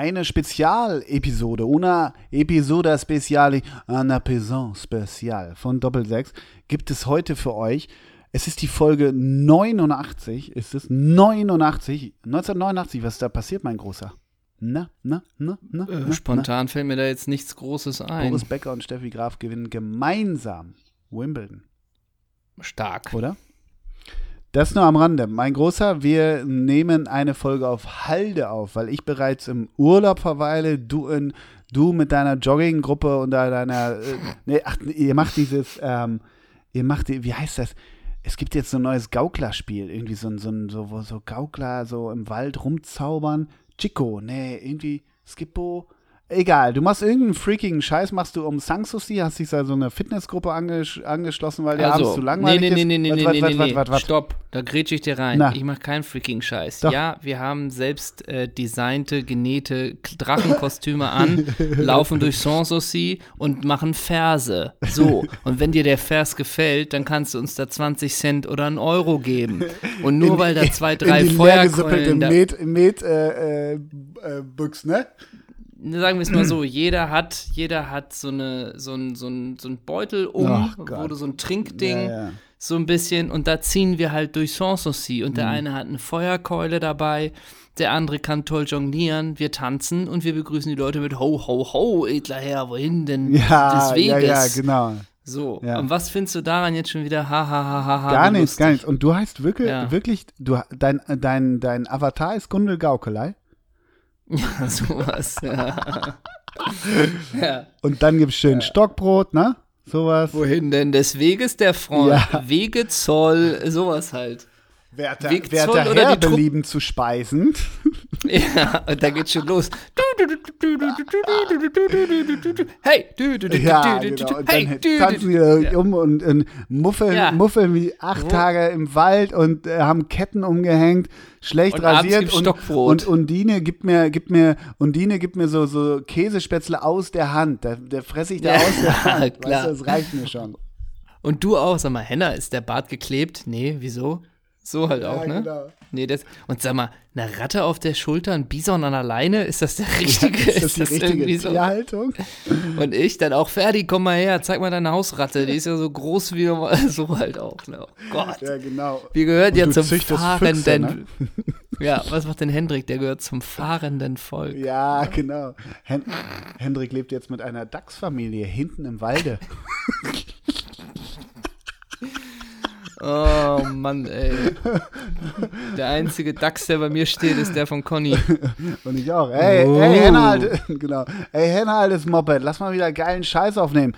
eine Spezialepisode, una episoda speciale, una Pison Spezial von Doppel 6 gibt es heute für euch. Es ist die Folge 89, ist es 89, 1989, was ist da passiert, mein Großer? Na, na, na, na, Äh, na spontan fällt mir da jetzt nichts Großes na. ein. Boris Becker und Steffi Graf gewinnen gemeinsam Wimbledon, Stark. oder? Das nur am Rande. Mein Großer, wir nehmen eine Folge auf Halde auf, weil ich bereits im Urlaub verweile, du, in, du mit deiner Jogginggruppe und deiner, äh, nee, ach, ihr macht dieses, ähm, ihr macht, wie heißt das? Es gibt jetzt so ein neues Gauklerspiel, irgendwie so ein, so so, so Gaukler so im Wald rumzaubern. Chico, nee, irgendwie Skippo. Egal, du machst irgendeinen freakigen Scheiß, machst du um Sanssouci, hast dich da so eine Fitnessgruppe angesch angeschlossen, weil der abends zu Also, nee, langweilig nee, nee, ist. nee, nee, nee, nee, nee, wat, wat? Stopp, da grätsche ich dir rein. Na. Ich mache keinen freaking Scheiß. Doch. Ja, wir haben selbst äh, designte, genähte Drachenkostüme an, laufen durch Sanssouci und machen Verse. So, und wenn dir der Vers gefällt, dann kannst du uns da 20 Cent oder einen Euro geben. Und nur weil da zwei, drei in die Feuerkeulen Met, Met äh, äh, äh, Büchs, ne? Sagen wir es mal so, jeder hat, jeder hat so eine, so ein, so ein, so ein Beutel um, wo du so ein Trinkding, Ja, ja. so ein bisschen, und da ziehen wir halt durch Sanssouci. Und der Mhm. eine hat eine Feuerkeule dabei, der andere kann toll jonglieren, wir tanzen und wir begrüßen die Leute mit Ho, ho, ho, edler Herr, wohin denn? Ja, Des ja, Weges. ja, genau. So, Ja. und was findest du daran jetzt schon wieder? Ha, ha, ha, ha, ha, Gar nichts, gar nichts. Und du heißt wirklich, Ja. wirklich, du, dein, dein, dein Avatar ist Gundel Gaukelei. Ja, sowas, ja. ja. Und dann gibt's schön Stockbrot, ne? Sowas. Wohin denn des Weges der Freund? Ja. Wege, Zoll, sowas halt. Werter, Weg werter Zoll oder Herr belieben zu speisen. Ja, und da geht's schon los. Hey, du, du, du, Ja, du, du, genau. du, Und hey, dann du, tanzen du, die du. da um und, und muffeln, Ja. muffeln wie acht? Tage im Wald und äh, haben Ketten umgehängt, schlecht Und rasiert und, und Undine gibt mir, gibt mir, Undine gibt mir so, so Käsespätzle aus der Hand. Da, der fresse ich da Ja, aus der Hand. klar. Weißt du, das reicht mir schon. Und du auch, sag mal, Henna, ist der Bart geklebt? Nee, wieso? So halt auch, ne? genau. Nee, das, und sag mal, eine Ratte auf der Schulter, ein Bison an der Leine, ist das der richtige? Ist das die richtige so? Tierhaltung? Und ich dann auch, Ferdi, komm mal her, zeig mal deine Hausratte, die ist ja so groß wie so halt auch, ne? Oh Gott. Ja, genau. Wir gehört ja zum fahrenden. Füchse, ne? Ja, was macht denn Hendrik? Der gehört zum fahrenden Volk. Ja, genau. Hen Hendrik lebt jetzt mit einer Dachsfamilie hinten im Walde. Oh Mann, ey. Der einzige Dachs, der bei mir steht, ist der von Conny. Und ich auch. Ey, Oh. ey, Henna, halt, genau. Ey, Henna, altes Moped, lass mal wieder geilen Scheiß aufnehmen.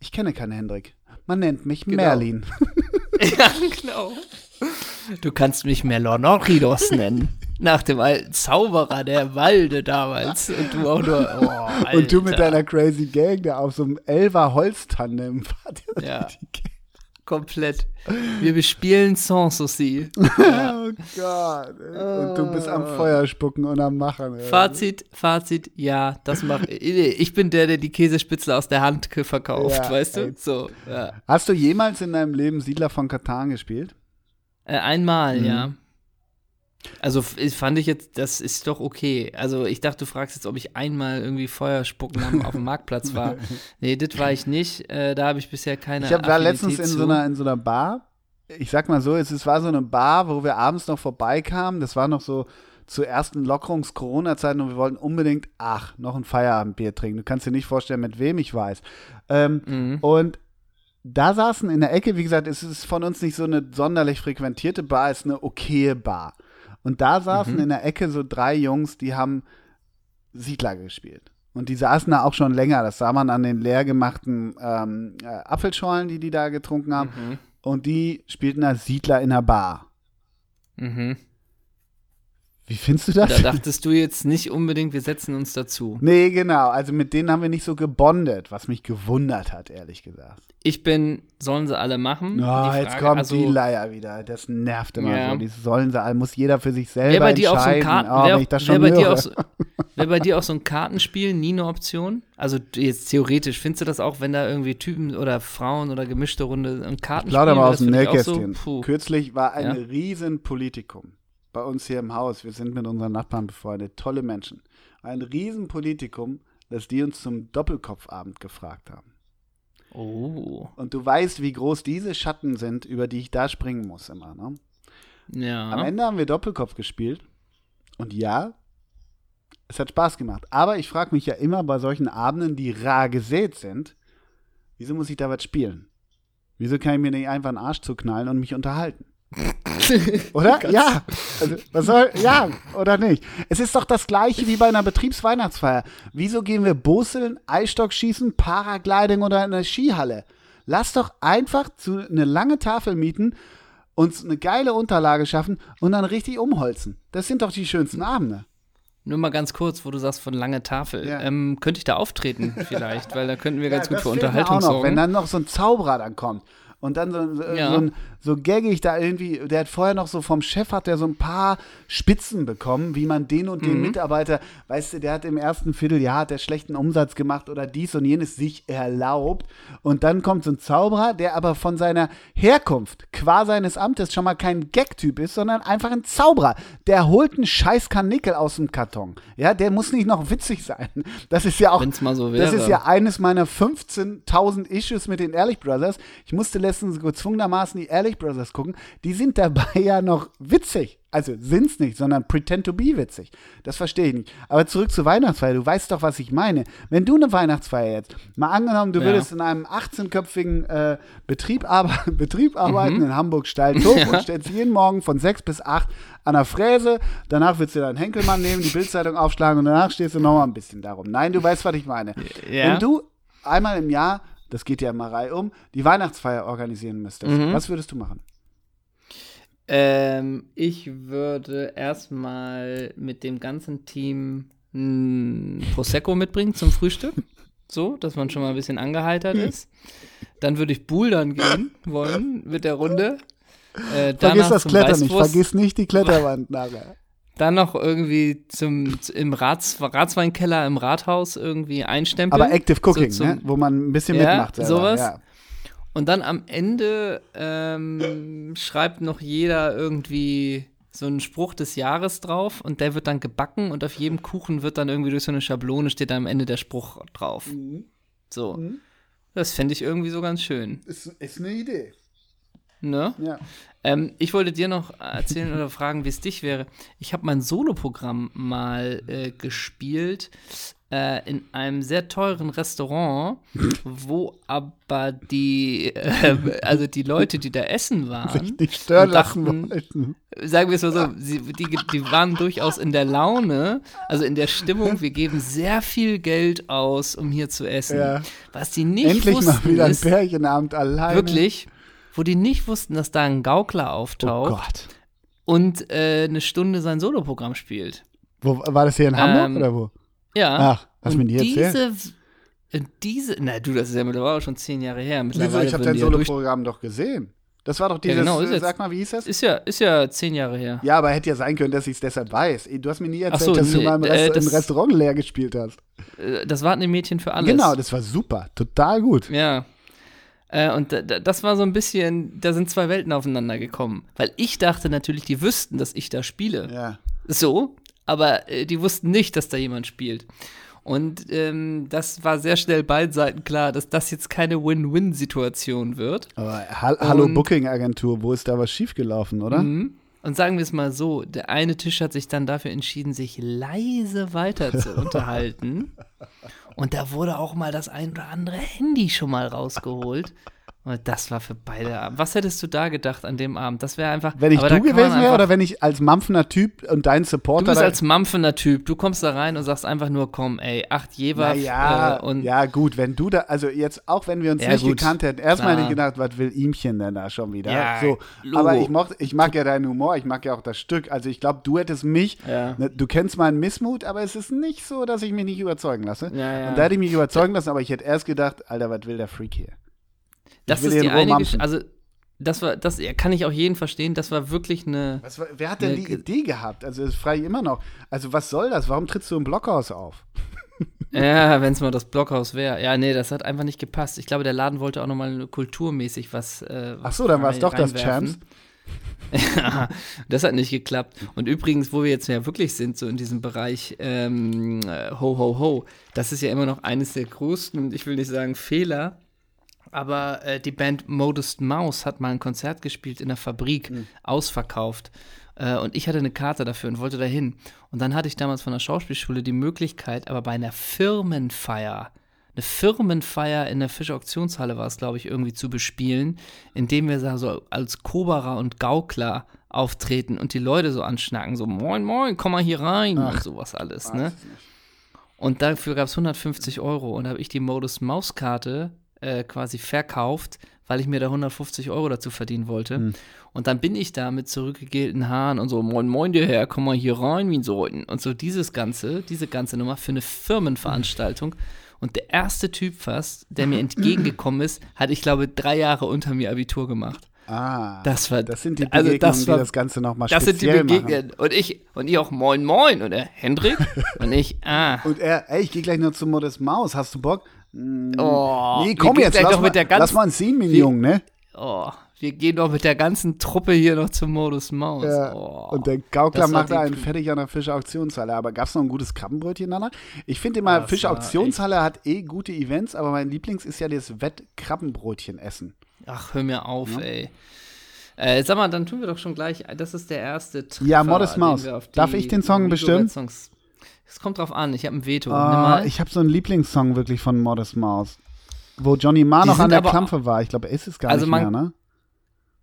Ich kenne keinen Hendrik. Man nennt mich Genau. Merlin. ja, genau. Du kannst mich Melonoridos nennen. Nach dem alten Zauberer der Walde damals. Und du auch nur. Oh, Alter. Und du mit deiner crazy Gang da auf so einem Elfer Holztandem. Ja. die Gang. Komplett. Wir bespielen Sanssouci. Oh Gott. Und du bist am Feuer spucken und am Machen. ey. Fazit, Fazit, ja, das mache ich. Ich bin der, der die Käsespitzel aus der Hand verkauft, Ja, weißt du? ey. So, ja. Hast du jemals in deinem Leben Siedler von Katan gespielt? Äh, einmal, Mhm. ja. Also fand ich jetzt, das ist doch okay. Also ich dachte, du fragst jetzt, ob ich einmal irgendwie Feuer spucken auf dem Marktplatz war. Nee, das war ich nicht. Äh, da habe ich bisher keine Ich hab, war letztens in zu. so, einer, in so einer Bar. Ich sag mal so, es, es war so eine Bar, wo wir abends noch vorbeikamen. Das war noch so zur ersten Lockerungs-Corona-Zeiten und wir wollten unbedingt, ach, noch ein Feierabendbier trinken. Du kannst dir nicht vorstellen, mit wem ich weiß. Ähm, Mhm. Und da saßen in der Ecke, wie gesagt, es ist von uns nicht so eine sonderlich frequentierte Bar, es ist eine okaye Bar. Und da saßen Mhm. in der Ecke so drei Jungs, die haben Siedler gespielt. Und die saßen da auch schon länger. Das sah man an den leer gemachten ähm, äh, Apfelschorlen, die die da getrunken haben. Mhm. Und die spielten da Siedler in der Bar. Mhm. Wie findest du das? Da dachtest du jetzt nicht unbedingt, wir setzen uns dazu. nee, genau. Also mit denen haben wir nicht so gebondet, was mich gewundert hat, ehrlich gesagt. Ich bin, sollen sie alle machen? Oh, jetzt kommt also, die Leier wieder. Das nervt immer Ja. so. Die sollen sie alle, muss jeder für sich selber bei dir auch so ein entscheiden. Karten, oh, wer, ich das bei dir höre. auch so, wer bei dir auch so ein Kartenspiel nie eine Option? Also jetzt theoretisch, findest du das auch, wenn da irgendwie Typen oder Frauen oder gemischte Runde ein Kartenspiel Plauder mal aus dem Nähkästchen. So. Kürzlich war ein Ja. Riesenpolitikum. Bei uns hier im Haus, wir sind mit unseren Nachbarn befreundet, tolle Menschen. Ein Riesenpolitikum, dass die uns zum Doppelkopfabend gefragt haben. Oh. Und du weißt, wie groß diese Schatten sind, über die ich da springen muss immer. Ne? Ja. Am Ende haben wir Doppelkopf gespielt. Und ja, es hat Spaß gemacht. Aber ich frage mich ja immer bei solchen Abenden, die rar gesät sind, wieso muss ich da was spielen? Wieso kann ich mir nicht einfach einen Arsch zuknallen und mich unterhalten? Oder? ja. Also, was soll, ja, oder nicht? Es ist doch das gleiche wie bei einer Betriebsweihnachtsfeier. Wieso gehen wir Boseln, Eisstock schießen, Paragliding oder in eine Skihalle? Lass doch einfach zu eine lange Tafel mieten, uns eine geile Unterlage schaffen und dann richtig umholzen. Das sind doch die schönsten Abende. Nur mal ganz kurz, wo du sagst von lange Tafel. Ja. Ähm, könnte ich da auftreten vielleicht, weil da könnten wir ganz gut das für Unterhaltung auch noch, sorgen. Wenn dann noch so ein Zauberer dann kommt und dann so, Ja. so, ein, so gaggig da irgendwie, der hat vorher noch so vom Chef hat der so ein paar Spitzen bekommen, wie man den und den Mhm. Mitarbeiter, weißt du, der hat im ersten Vierteljahr hat der schlechten Umsatz gemacht oder dies und jenes sich erlaubt und dann kommt so ein Zauberer, der aber von seiner Herkunft, qua seines Amtes schon mal kein Gag-Typ ist, sondern einfach ein Zauberer. Der holt einen scheiß Karnickel aus dem Karton. Ja, der muss nicht noch witzig sein. Das ist ja auch Wenn's mal so das wäre. ist ja eines meiner 15.000 Issues mit den Ehrlich Brothers. Ich musste letztens gezwungenermaßen die Ehrlich Brothers gucken. Die sind dabei ja noch witzig. Also sind's nicht, sondern pretend to be witzig. Das verstehe ich nicht. Aber zurück zur Weihnachtsfeier. Du weißt doch, was ich meine. Wenn du eine Weihnachtsfeier jetzt, mal angenommen, du Ja. würdest in einem 18-köpfigen äh, Betrieb, arbe Betrieb arbeiten in Hamburg-Steiltow und stellst jeden Morgen von 6 bis 8 an der Fräse. Danach willst du deinen Henkelmann nehmen, die Bildzeitung aufschlagen und danach stehst du nochmal ein bisschen darum. Nein, du weißt, was ich meine. Ja. Wenn du einmal im Jahr, das geht ja immer Reihe um, die Weihnachtsfeier organisieren müsstest, Mhm. was würdest du machen? Ähm, ich würde erstmal mit dem ganzen Team ein Prosecco mitbringen zum Frühstück. So, dass man schon mal ein bisschen angeheitert ist. Dann würde ich bouldern gehen wollen mit der Runde. Äh, Vergiss das Klettern nicht, vergiss nicht die Kletterwand nachher. Dann noch irgendwie zum, im Rats, Ratsweinkeller im Rathaus irgendwie einstempeln. Aber Active Cooking, so ne? zum- wo man ein bisschen Ja, mitmacht. Selber. sowas. Ja. Und dann am Ende ähm, schreibt noch jeder irgendwie so einen Spruch des Jahres drauf und der wird dann gebacken und auf jedem Kuchen wird dann irgendwie durch so eine Schablone steht da am Ende der Spruch drauf. So. Mhm. Das fände ich irgendwie so ganz schön. Ist, ist eine Idee. Ne? Ja. Ähm, ich wollte dir noch erzählen oder fragen, wie es dich wäre. Ich habe mein Soloprogramm mal äh, gespielt äh, in einem sehr teuren Restaurant, wo aber die, äh, also die Leute, die da essen waren, Nicht stören und lassen dachten, wollten. sagen wir es mal so, sie, die, die waren durchaus in der Laune, also in der Stimmung, wir geben sehr viel Geld aus, um hier zu essen. Ja. Was die nicht Endlich wussten, mal wieder ein Pärchenabend alleine. wirklich, wo die nicht wussten, dass da ein Gaukler Oh auftaucht Gott. und äh, eine Stunde sein Soloprogramm spielt. Wo, war das hier in Hamburg Ähm, oder wo? Ja. Ach, und mir die erzählen. diese, na du, das ist ja mittlerweile schon zehn Jahre her. Wieso? Mittlerweile Ich habe dein ja Soloprogramm doch gesehen. Das war doch dieses, genau, ist äh, jetzt- sag mal, wie hieß das? ist ja, ist ja zehn Jahre her. Ja, aber hätte ja sein können, dass ich es deshalb weiß. Du hast mir nie erzählt, so, dass du nee, mal im, äh, Rest das- im Restaurant leer gespielt hast. Äh, Das warten die Mädchen für alles. Genau, das war super. Total gut. Ja. Äh, und da- da- das war so ein bisschen, da sind zwei Welten aufeinander gekommen. Weil ich dachte natürlich, die wüssten, dass ich da spiele. Ja. So, aber äh, die wussten nicht, dass da jemand spielt. Und ähm, das war sehr schnell beiden Seiten klar, dass das jetzt keine Win-Win-Situation wird. Aber ha Hallo Booking-Agentur, wo ist da was schiefgelaufen, oder? Mhm. Und sagen wir es mal so, der eine Tisch hat sich dann dafür entschieden, sich leise weiter zu unterhalten. Und da wurde auch mal das ein oder andere Handy schon mal rausgeholt. Und das war für beide Abend. Was hättest du da gedacht an dem Abend? Das wäre einfach. Wenn ich du gewesen wäre oder wenn ich als mampfender Typ und dein Du Supporter bist da- als mampfender Typ. Du kommst da rein und sagst einfach nur, komm, ey, acht Jeweils. ja, äh, und ja, gut, wenn du da, also jetzt auch wenn wir uns Ja, nicht gut, gekannt hätten, erstmal hätte ich gedacht, was will Ihmchen denn da schon wieder? Ja, so, Logo. aber ich, mochte, ich mag ja deinen Humor, ich mag ja auch das Stück. Also ich glaube, du hättest mich, Ja. ne, du kennst meinen Missmut, aber es ist nicht so, dass ich mich nicht überzeugen lasse. Und da hätte ich mich überzeugen lassen, aber ich hätte erst gedacht, Alter, was will der Freak hier? Das ist die eine Also, das war, das kann ich auch jeden verstehen. Das war wirklich eine. Was, war- wer hat denn die Idee gehabt? Also das frage ich immer noch. Also was soll das? Warum trittst du im Blockhaus auf? Ja, wenn es mal das Blockhaus wäre. Ja, nee, das hat einfach nicht gepasst. Ich glaube, der Laden wollte auch nochmal kulturmäßig was. Äh, Ach so, dann war es doch das. Champs. ja, das hat nicht geklappt. Und übrigens, wo wir jetzt ja wirklich sind, so in diesem Bereich ähm, äh, Ho, Ho, Ho, das ist ja immer noch eines der größten, ich will nicht sagen Fehler, aber äh, die Band Modest Mouse hat mal ein Konzert gespielt in der Fabrik, mhm. ausverkauft. Äh, und ich hatte eine Karte dafür und wollte dahin. Und dann hatte ich damals von der Schauspielschule die Möglichkeit, aber bei einer Firmenfeier, eine Firmenfeier in der Fischer Auktionshalle war es, glaube ich, irgendwie zu bespielen, indem wir so als Koberer und Gaukler auftreten und die Leute so anschnacken, so moin, moin, komm mal hier rein Ach, und sowas alles, ne? Und dafür gab es 150 Euro und da habe ich die Modus Mauskarte äh, quasi verkauft, weil ich mir da 150 Euro dazu verdienen wollte. Hm. Und dann bin ich da mit zurückgegelten Haaren und so, moin, moin, der Herr, komm mal hier rein, wie ein Sollten. Und so dieses Ganze, diese ganze Nummer für eine Firmenveranstaltung. Und der erste Typ fast, der mir entgegengekommen ist, hat, ich glaube, drei Jahre unter mir Abitur gemacht. Ah, das war, das sind die Begegnungen, also das war, die das Ganze nochmal Das sind die Begegnungen. Und ich, und ich auch moin moin. Und er, Hendrik? und ich, ah. Und er, ey, ich gehe gleich nur zu Modest Maus. Hast du Bock? Oh, nee, komm jetzt, lass, mal, lass mal einen Jungen, ne? Oh, wir gehen doch mit der ganzen Truppe hier noch zum Modus Maus. Ja. Oh, und der Gaukler macht da einen fertig an der Fischer Auktionshalle. Aber gab es noch ein gutes Krabbenbrötchen danach? Ich finde immer, Fischer Auktionshalle hat eh gute Events, aber mein Lieblings ist ja das Wett-Krabbenbrötchen essen. Ach, hör mir auf, ja. ey. Äh, sag mal, dann tun wir doch schon gleich. Das ist der erste Treffer, Ja, Modest Maus. Darf ich den Song bestimmen? Es kommt drauf an, ich habe ein Veto. Uh, ich habe so einen Lieblingssong wirklich von Modest Mouse. Wo Johnny Marr noch an der Klampfe war. Ich glaube, ist es gar also nicht man, mehr, ne?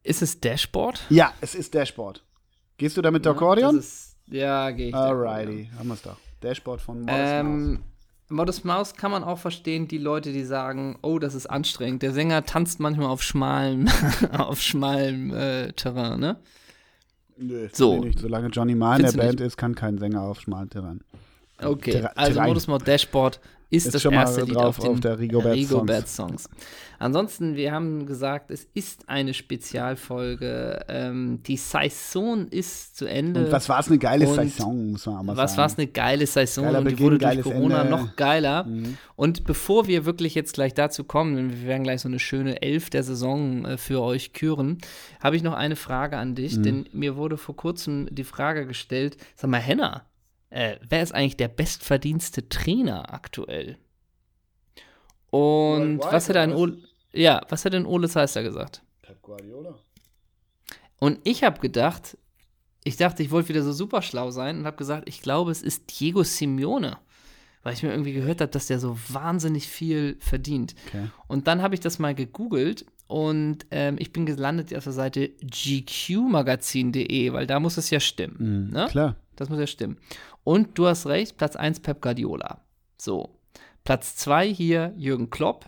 Ist es Dashboard? Ja, es ist Dashboard. Gehst du da mit der Akkordeon? ja, gehe ich. Alrighty, haben wir es doch. Dashboard von Modest ähm, Mouse. Modest Mouse kann man auch verstehen, die Leute, die sagen, oh, das ist anstrengend. Der Sänger tanzt manchmal auf schmalem, auf schmalem äh, Terrain, ne? Nö, so. nicht. Solange Johnny Marr in der Band nicht? ist, kann kein Sänger auf schmalem Terrain. Okay, also Modus Mode Dashboard ist, ist das erste Lied auf, den auf der Rigobert, Rigobert Songs. Songs. Ansonsten, wir haben gesagt, es ist eine Spezialfolge. Ähm, die Saison ist zu Ende. Und was war es eine geile Saison, muss man mal was sagen. Was war es eine geile Saison Geiler und die Beginn, wurde durch Corona Ende. noch geiler. Mhm. Und bevor wir wirklich jetzt gleich dazu kommen, wir werden gleich so eine schöne Elf der Saison äh, für euch küren, habe ich noch eine Frage an dich, mhm. denn mir wurde vor kurzem die Frage gestellt, sag mal, Henna, äh, wer ist eigentlich der bestverdienste Trainer aktuell? Und Worldwide, was hat ein Ole, ja, was hat denn Ole Seister gesagt? Pep Guardiola. Und ich habe gedacht, ich dachte, ich wollte wieder so super schlau sein und habe gesagt, ich glaube, es ist Diego Simeone, weil ich mir irgendwie gehört habe, dass der so wahnsinnig viel verdient. Okay. Und dann habe ich das mal gegoogelt und ähm, ich bin gelandet auf der Seite gqmagazin.de, weil da muss es ja stimmen. Mhm, ne? Klar. Das muss ja stimmen. Und du hast recht, Platz 1 Pep Guardiola. So. Platz 2 hier Jürgen Klopp.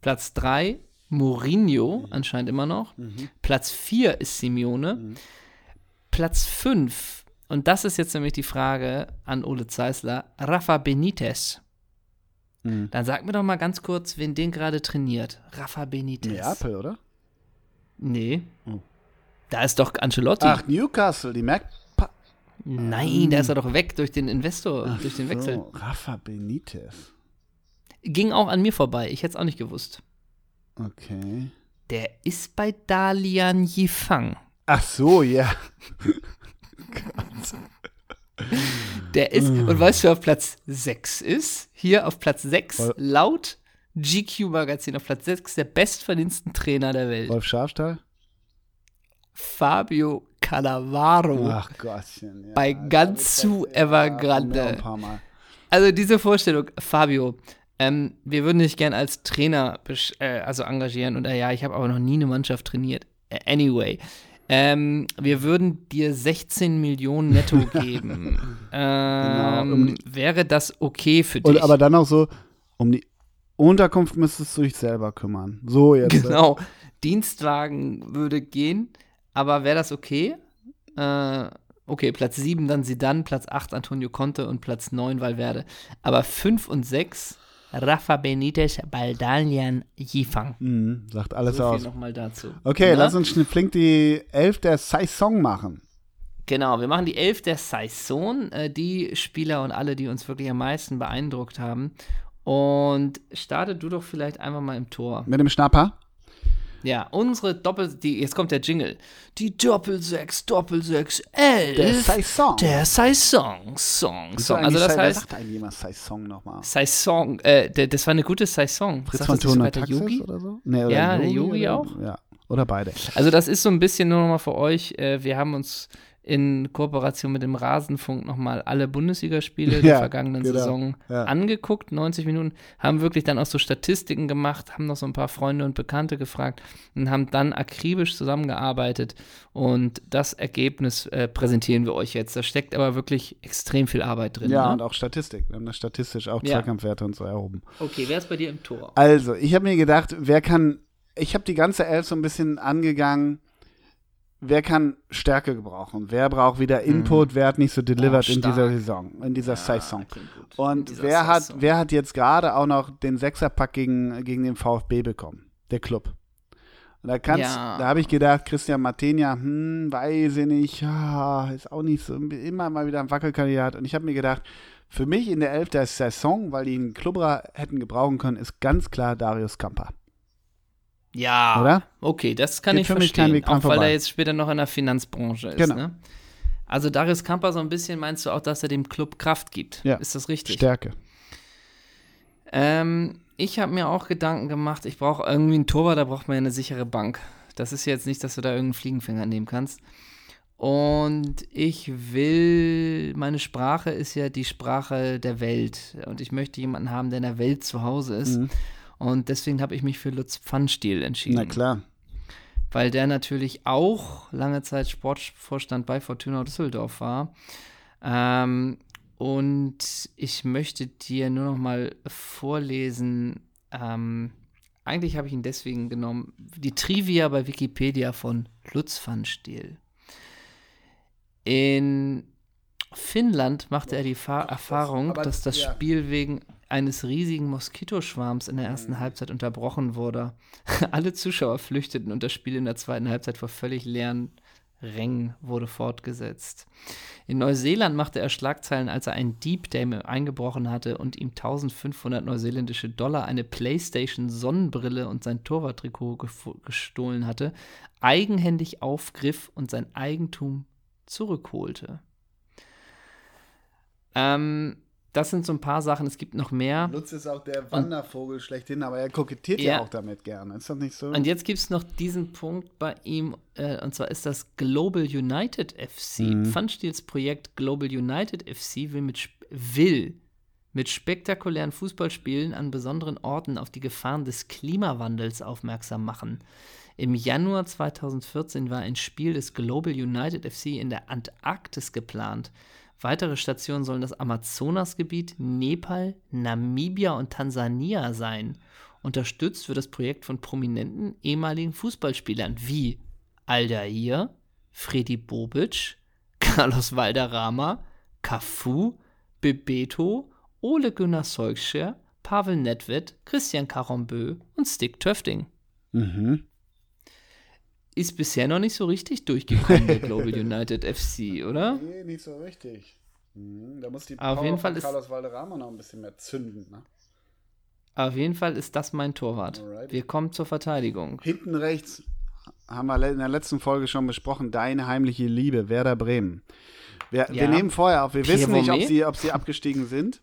Platz 3 Mourinho, mhm. anscheinend immer noch. Mhm. Platz 4 ist Simeone. Mhm. Platz 5, und das ist jetzt nämlich die Frage an Ole Zeisler, Rafa Benitez. Mhm. Dann sag mir doch mal ganz kurz, wen den gerade trainiert. Rafa Benitez. Neapel, oder? Nee. Oh. Da ist doch Ancelotti. Ach, Newcastle, die merkt Nein, der ist ja doch weg durch den Investor, Ach durch den Wechsel. So, Rafa Benitez. Ging auch an mir vorbei. Ich hätte es auch nicht gewusst. Okay. Der ist bei Dalian Yifang. Ach so, ja. Der ist, und weißt du, wer auf Platz 6 ist? Hier auf Platz 6, laut GQ Magazin, auf Platz 6 der bestverdiensten Trainer der Welt. Wolf Schafstall? Fabio Cannavaro Ach Gottchen, ja. bei Ganzu Evergrande. Ja, also diese Vorstellung, Fabio, ähm, wir würden dich gern als Trainer äh, also engagieren und äh, ja, ich habe aber noch nie eine Mannschaft trainiert. Äh, anyway, ähm, wir würden dir 16 Millionen netto geben. ähm, genau, um wäre das okay für dich? Und aber dann auch so, um die Unterkunft müsstest du dich selber kümmern. So jetzt. Genau. Dienstwagen würde gehen. Aber wäre das okay? Äh, okay, Platz 7 dann Sidan, Platz 8 Antonio Conte und Platz 9 Valverde. Aber 5 und 6 Rafa Benitez, Baldalian Yifang. Mhm, sagt alles so aus. nochmal dazu. Okay, Na? lass uns flink die 11 der Saison machen. Genau, wir machen die 11 der Saison. Äh, die Spieler und alle, die uns wirklich am meisten beeindruckt haben. Und starte du doch vielleicht einfach mal im Tor. Mit dem Schnapper? Ja, unsere Doppel, die, jetzt kommt der Jingle. Die Doppelsechs, Doppelsechs, elf. Der Saison. Der Saison, Song, Song. Also das heißt, sagt eigentlich immer Saison nochmal? Saison, äh, das war eine gute Saison. Fritz von der Taxis Yogi? oder so? Nee, oder Ja, der Yogi auch. Ja, oder beide. Also das ist so ein bisschen nur nochmal für euch. Äh, wir haben uns in Kooperation mit dem Rasenfunk nochmal alle Bundesligaspiele der Ja, vergangenen genau. Saison Ja. angeguckt, 90 Minuten, haben wirklich dann auch so Statistiken gemacht, haben noch so ein paar Freunde und Bekannte gefragt und haben dann akribisch zusammengearbeitet und das Ergebnis äh, präsentieren wir euch jetzt. Da steckt aber wirklich extrem viel Arbeit drin. Ja, ne? und auch Statistik. Wir haben da statistisch auch Ja. Zweikampfwerte und so erhoben. Okay, wer ist bei dir im Tor? Also, ich habe mir gedacht, wer kann, ich habe die ganze Elf so ein bisschen angegangen, wer kann Stärke gebrauchen? Wer braucht wieder Input? Wer hat nicht so delivered Oh, in dieser Saison, in dieser Saison? klingt gut. Und Dieser wer hat, Saison. wer hat jetzt gerade auch noch den Sechserpack gegen, gegen den VfB bekommen? Der Club. Und da kannst, Ja. da habe ich gedacht, Christian Martenia, hm, weiß ich nicht, ja, ist auch nicht so, immer mal wieder ein Wackelkandidat. Und ich habe mir gedacht, für mich in der Elf der Saison, weil die einen Klubberer hätten gebrauchen können, ist ganz klar Darius Kamper. Ja, Oder? okay, das kann Geht ich für mich verstehen. Weg dran Auch weil vorbei. er jetzt später noch in der Finanzbranche ist. Genau. Ne? Also Darius Kamper so ein bisschen meinst du auch, dass er dem Club Kraft gibt. Ja. Ist das richtig? Stärke. Ähm, ich habe mir auch Gedanken gemacht, ich brauche irgendwie einen Torwart, da braucht man ja eine sichere Bank. Das ist jetzt nicht, dass du da irgendeinen Fliegenfänger nehmen kannst. Und ich will, meine Sprache ist ja die Sprache der Welt. Und ich möchte jemanden haben, der in der Welt zu Hause ist. Mhm. Und deswegen habe ich mich für Lutz Pfannstiel entschieden. Na klar. weil der natürlich auch lange Zeit Sportvorstand bei Fortuna Düsseldorf war. Ähm, und ich möchte dir nur noch mal vorlesen, ähm, eigentlich habe ich ihn deswegen genommen, die Trivia bei Wikipedia von Lutz van Stiel. In Finnland machte er die Fa Erfahrung, aber- dass das ja. Spiel wegen eines riesigen Moskitoschwarms in der ersten Halbzeit unterbrochen wurde. Alle Zuschauer flüchteten und das Spiel in der zweiten Halbzeit vor völlig leeren Rängen wurde fortgesetzt. In Neuseeland machte er Schlagzeilen, als er einen Dieb, der ihm eingebrochen hatte und ihm 1500 neuseeländische Dollar, eine Playstation Sonnenbrille und sein Torwarttrikot gestohlen hatte, eigenhändig aufgriff und sein Eigentum zurückholte. Ähm, das sind so ein paar Sachen. Es gibt noch mehr. Lutz ist auch der Wandervogel schlechthin, aber er kokettiert ja, Ja. auch damit gerne. Ist das nicht so? Und jetzt gibt es noch diesen Punkt bei ihm, äh, und zwar ist das Global United FC. Mhm. Pfannstils Projekt Global United FC will mit, will mit spektakulären Fußballspielen an besonderen Orten auf die Gefahren des Klimawandels aufmerksam machen. Im Januar 2014 war ein Spiel des Global United FC in der Antarktis geplant. Weitere Stationen sollen das Amazonasgebiet, Nepal, Namibia und Tansania sein. Unterstützt wird das Projekt von prominenten ehemaligen Fußballspielern wie Aldair, Freddy Bobic, Carlos Valderrama, Cafu, Bebeto, Ole Gunnar Solskjaer, Pavel Nedved, Christian Karambö und Stick Töfting. mhm. Ist bisher noch nicht so richtig durchgekommen, der Global United FC, oder? Nee, nicht so richtig. Mhm, Da muss die Auf jeden Fall von ist- Carlos Valderrama noch ein bisschen mehr zünden. Ne? Auf jeden Fall ist das mein Torwart. Alrighty. Wir kommen zur Verteidigung. Hinten rechts haben wir in der letzten Folge schon besprochen, deine heimliche Liebe, Werder Bremen. Wir, wir Ja. nehmen vorher auf, wir Pierre wissen nicht, ob sie, ob sie abgestiegen sind.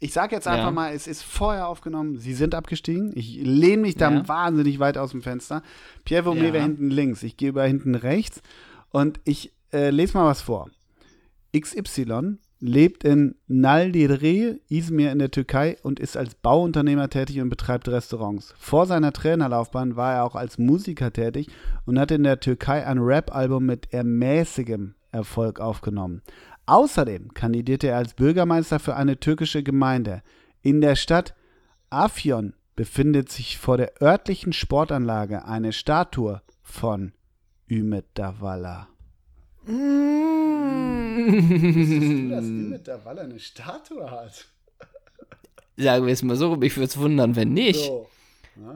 Ich sage jetzt einfach Ja. mal, es ist vorher aufgenommen, sie sind abgestiegen. Ich lehne mich da Ja. wahnsinnig weit aus dem Fenster. Pierre Vormet Ja. wäre hinten links, ich gehe über hinten rechts und ich äh, lese mal was vor. XY lebt in Naldire, Izmir in der Türkei und ist als Bauunternehmer tätig und betreibt Restaurants. Vor seiner Trainerlaufbahn war er auch als Musiker tätig und hat in der Türkei ein Rap-Album mit eher mäßigem Erfolg aufgenommen. Außerdem kandidierte er als Bürgermeister für eine türkische Gemeinde. In der Stadt Afyon befindet sich vor der örtlichen Sportanlage eine Statue von Ümit Davala. dass Ümit Davala eine Statue hat? Sagen wir es mal so rum, ich würde es wundern, wenn nicht. So.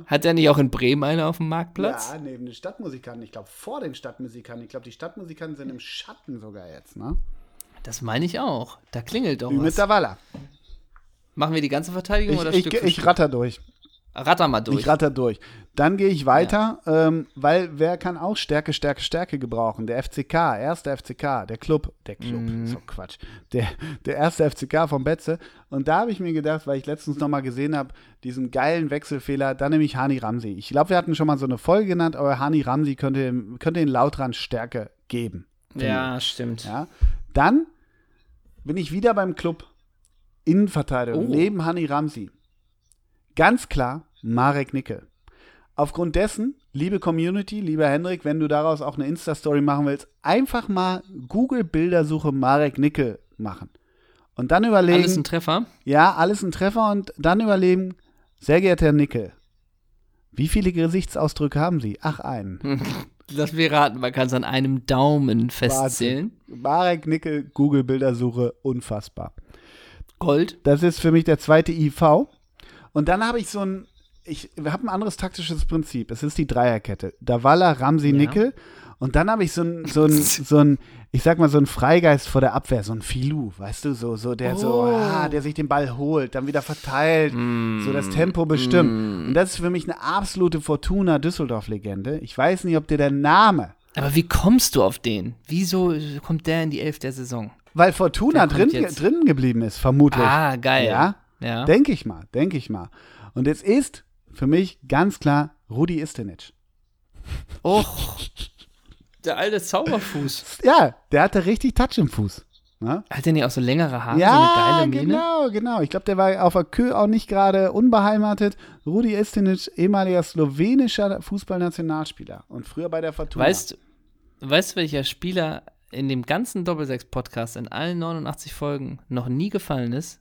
Hat er nicht auch in Bremen eine auf dem Marktplatz? Ja, neben den Stadtmusikanten. Ich glaube, vor den Stadtmusikanten. Ich glaube, die Stadtmusikanten sind im Schatten sogar jetzt, ne? Das meine ich auch. Da klingelt doch Ümit was. Davala. Machen wir die ganze Verteidigung Ich, oder ich, Stück ich Stück? ratter durch. Ratter mal durch. Ich ratter durch. Dann gehe ich weiter, ähm, weil wer kann auch Stärke, Stärke, Stärke gebrauchen? Der FCK, erster FCK, der Club, der Club, Mhm. so Quatsch, der, der erste FCK von Betze. Und da habe ich mir gedacht, weil ich letztens nochmal gesehen habe, diesen geilen Wechselfehler, dann nehme ich Hani Ramsi. Ich glaube, wir hatten schon mal so eine Folge genannt, aber Hani Ramsi könnte, könnte den Lautrand Stärke geben. ja, stimmt. Ja. Dann bin ich wieder beim Club Innenverteidigung Oh. neben Hani Ramsi. Ganz klar Marek Nickel. Aufgrund dessen, liebe Community, lieber Hendrik, wenn du daraus auch eine Insta-Story machen willst, einfach mal Google-Bildersuche Marek Nickel machen. Und dann überlegen, Alles ein Treffer. ja, alles ein Treffer und dann überlegen, sehr geehrter Herr Nickel, wie viele Gesichtsausdrücke haben Sie? Ach, einen. Lass mir raten, man kann es an einem Daumen festzählen. Marek Nickel, Google-Bildersuche, unfassbar. Gold. Das ist für mich der zweite IV. Und dann habe ich so ein, ich habe ein anderes taktisches Prinzip. Es ist die Dreierkette. Davala, Ramsi, Ja. Nickel. Und dann habe ich so ein, so ein, so ein, ich sag mal, so ein Freigeist vor der Abwehr, so ein Filou, weißt du, so, so, der so, Oh. ah, der sich den Ball holt, dann wieder verteilt, so das Tempo bestimmt. Und das ist für mich eine absolute Fortuna Düsseldorf-Legende. Ich weiß nicht, ob dir der Name, Aber wie kommst du auf den? Wieso kommt der in die Elf der Saison? weil Fortuna drin, jetzt. drin geblieben ist, vermutlich. Ah, geil. Ja, Ja. Denke ich mal, denke ich mal. Und es ist für mich ganz klar Rudi Istenic. Och, der alte Zauberfuß. Ja, der hatte richtig Touch im Fuß. Ne? Hat der nicht auch so längere Haare, ja, so eine geile Mähne? genau, genau. Ich glaube, der war auf der Kö auch nicht gerade unbeheimatet. Rudi Istenic, ehemaliger slowenischer Fußballnationalspieler und früher bei der Fortuna. Weißt, weißt du, welcher Spieler in dem ganzen Doppelsechs-Podcast in allen 89 Folgen noch nie gefallen ist?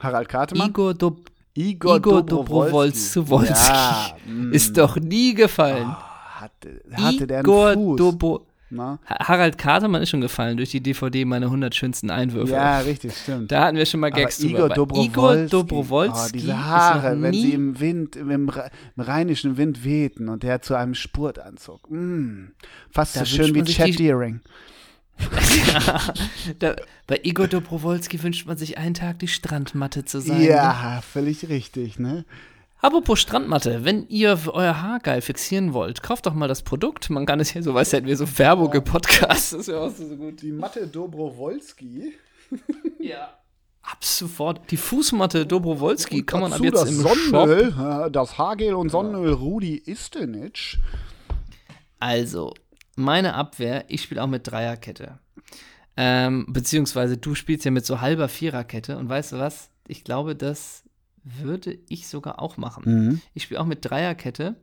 Harald Kartemann? Igor, Dob Igor, Igor Dobrowolski. Dobrowolski. Ja, mm, ist doch nie gefallen. hatte, hatte der Igor einen Fuß. Dobo ne? Ha- Harald Katermann ist schon gefallen durch die DVD Meine 100 schönsten Einwürfe. Ja, richtig, stimmt. Da hatten wir schon mal Aber Gags Igor drüber. Aber. Igor Dobrowolski Oh, diese ist Haare, wenn sie im Wind, im, Rhe- im rheinischen Wind wehten und der zu einem Spurtanzug. Mm, fast Da so schön wie Chad die- Deering. da, bei Igor Dobrowolski wünscht man sich einen Tag die Strandmatte zu sein. Ne? Ja, völlig richtig, ne? Apropos Strandmatte, wenn ihr euer Haar geil fixieren wollt, kauft doch mal das Produkt. Man kann es ja so, weißt du, hätten wir so Werbung im Podcast. Das ist ja auch so gut. Die Matte Dobrowolski. Ja. Ab sofort. Die Fußmatte Dobrowolski kann man ab jetzt das im Shop. Sonnenöl, äh, das Haargel und Sonnenöl Rudi Istenic. Also, meine Abwehr, ich spiele auch mit Dreierkette. Ähm, beziehungsweise du spielst ja mit so halber Viererkette. Und weißt du was? Ich glaube, das würde ich sogar auch machen. Mhm. Ich spiele auch mit Dreierkette.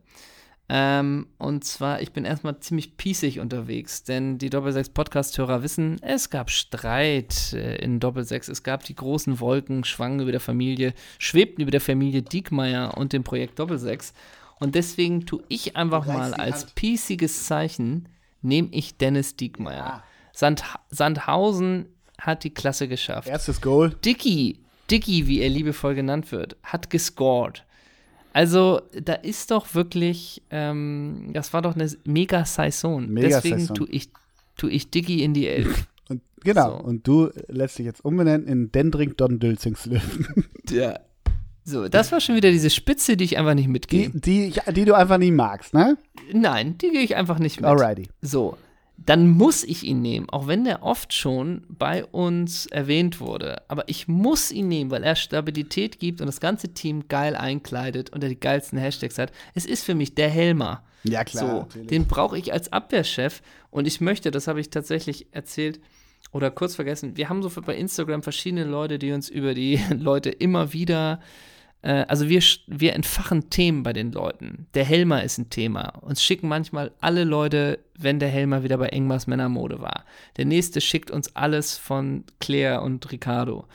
Ähm, und zwar, ich bin erstmal ziemlich pießig unterwegs, denn die Doppelsechs-Podcast-Hörer wissen, es gab Streit äh, in Doppelsechs. Es gab die großen Wolken, schwangen über der Familie, schwebten über der Familie Diekmeyer und dem Projekt Doppelsechs. Und deswegen tue ich einfach mal als Hand. pießiges Zeichen, nehme ich Dennis Diekmeyer. Ja. Sand, Sandhausen hat die Klasse geschafft. Erstes Goal. Dicky, Dicky, wie er liebevoll genannt wird, hat gescored. Also, da ist doch wirklich, ähm, das war doch eine Mega-Saison. Deswegen Mega-Saison. tue ich, tu ich Dicky in die Elf. Und, genau, So. und du lässt dich jetzt umbenennen in Dendrink Don Dülzingslöwen. ja. So, das war schon wieder diese Spitze, die ich einfach nicht Die, mitgehe. die, die du einfach nie magst, ne? Nein, die gehe ich einfach nicht mit. Alrighty. So, dann muss ich ihn nehmen, auch wenn der oft schon bei uns erwähnt wurde. Aber ich muss ihn nehmen, weil er Stabilität gibt und das ganze Team geil einkleidet und er die geilsten Hashtags hat. Es ist für mich der Helmer. Ja, klar. so, natürlich. den brauche ich als Abwehrchef und ich möchte, das habe ich tatsächlich erzählt oder kurz vergessen, wir haben so bei Instagram verschiedene Leute, die uns über die Leute immer wieder äh, also wir, wir entfachen Themen bei den Leuten. Der Helmer ist ein Thema. Uns schicken manchmal alle Leute, wenn der Helmer wieder bei Engmars Männermode war. Der nächste schickt uns alles von Claire und Ricardo.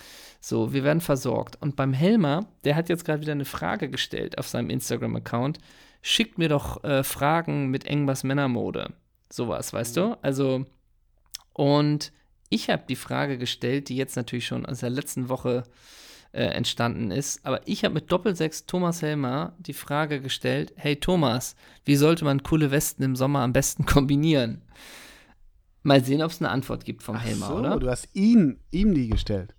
So, wir werden versorgt. Und beim Helmer, der hat jetzt gerade wieder eine Frage gestellt auf seinem Instagram-Account. Schickt mir doch äh, Fragen mit Engmars Männermode. Sowas, weißt du? Also, und ich habe die Frage gestellt, die jetzt natürlich schon aus der letzten Woche äh, entstanden ist. Aber ich habe mit Doppelsechs Thomas Helmer die Frage gestellt: Hey Thomas, wie sollte man coole Westen im Sommer am besten kombinieren? Mal sehen, ob es eine Antwort gibt vom Ach Helmer, so, oder? du hast ihn, ihm die gestellt.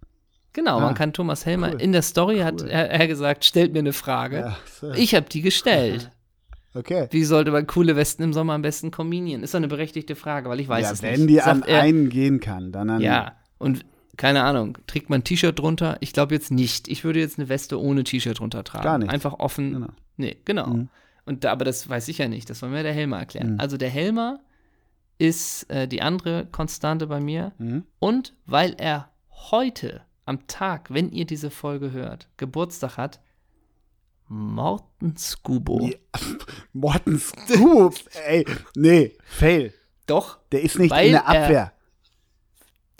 Genau, Ah, man kann Thomas Helmer, cool, in der Story hat cool. er, er gesagt, stellt mir eine Frage. Ja, so. Ich habe die gestellt. okay. Wie sollte man coole Westen im Sommer am besten kombinieren? Ist doch eine berechtigte Frage, weil ich weiß ja, es wenn nicht. die Sagt an er, einen gehen kann, dann an. Ja, und keine Ahnung, trägt man ein T-Shirt drunter? Ich glaube jetzt nicht. Ich würde jetzt eine Weste ohne T-Shirt drunter tragen. Gar nicht. Einfach offen. Genau. Nee, genau. Mhm. Und da, aber das weiß ich ja nicht. Das soll mir der Helmer erklären. Mhm. Also der Helmer ist äh, die andere Konstante bei mir. Mhm. Und weil er heute am Tag, wenn ihr diese Folge hört, Geburtstag hat, Morten Skubo. Ja. Morten Scoop, ey, nee, fail. Doch, Der ist nicht in der er- Abwehr.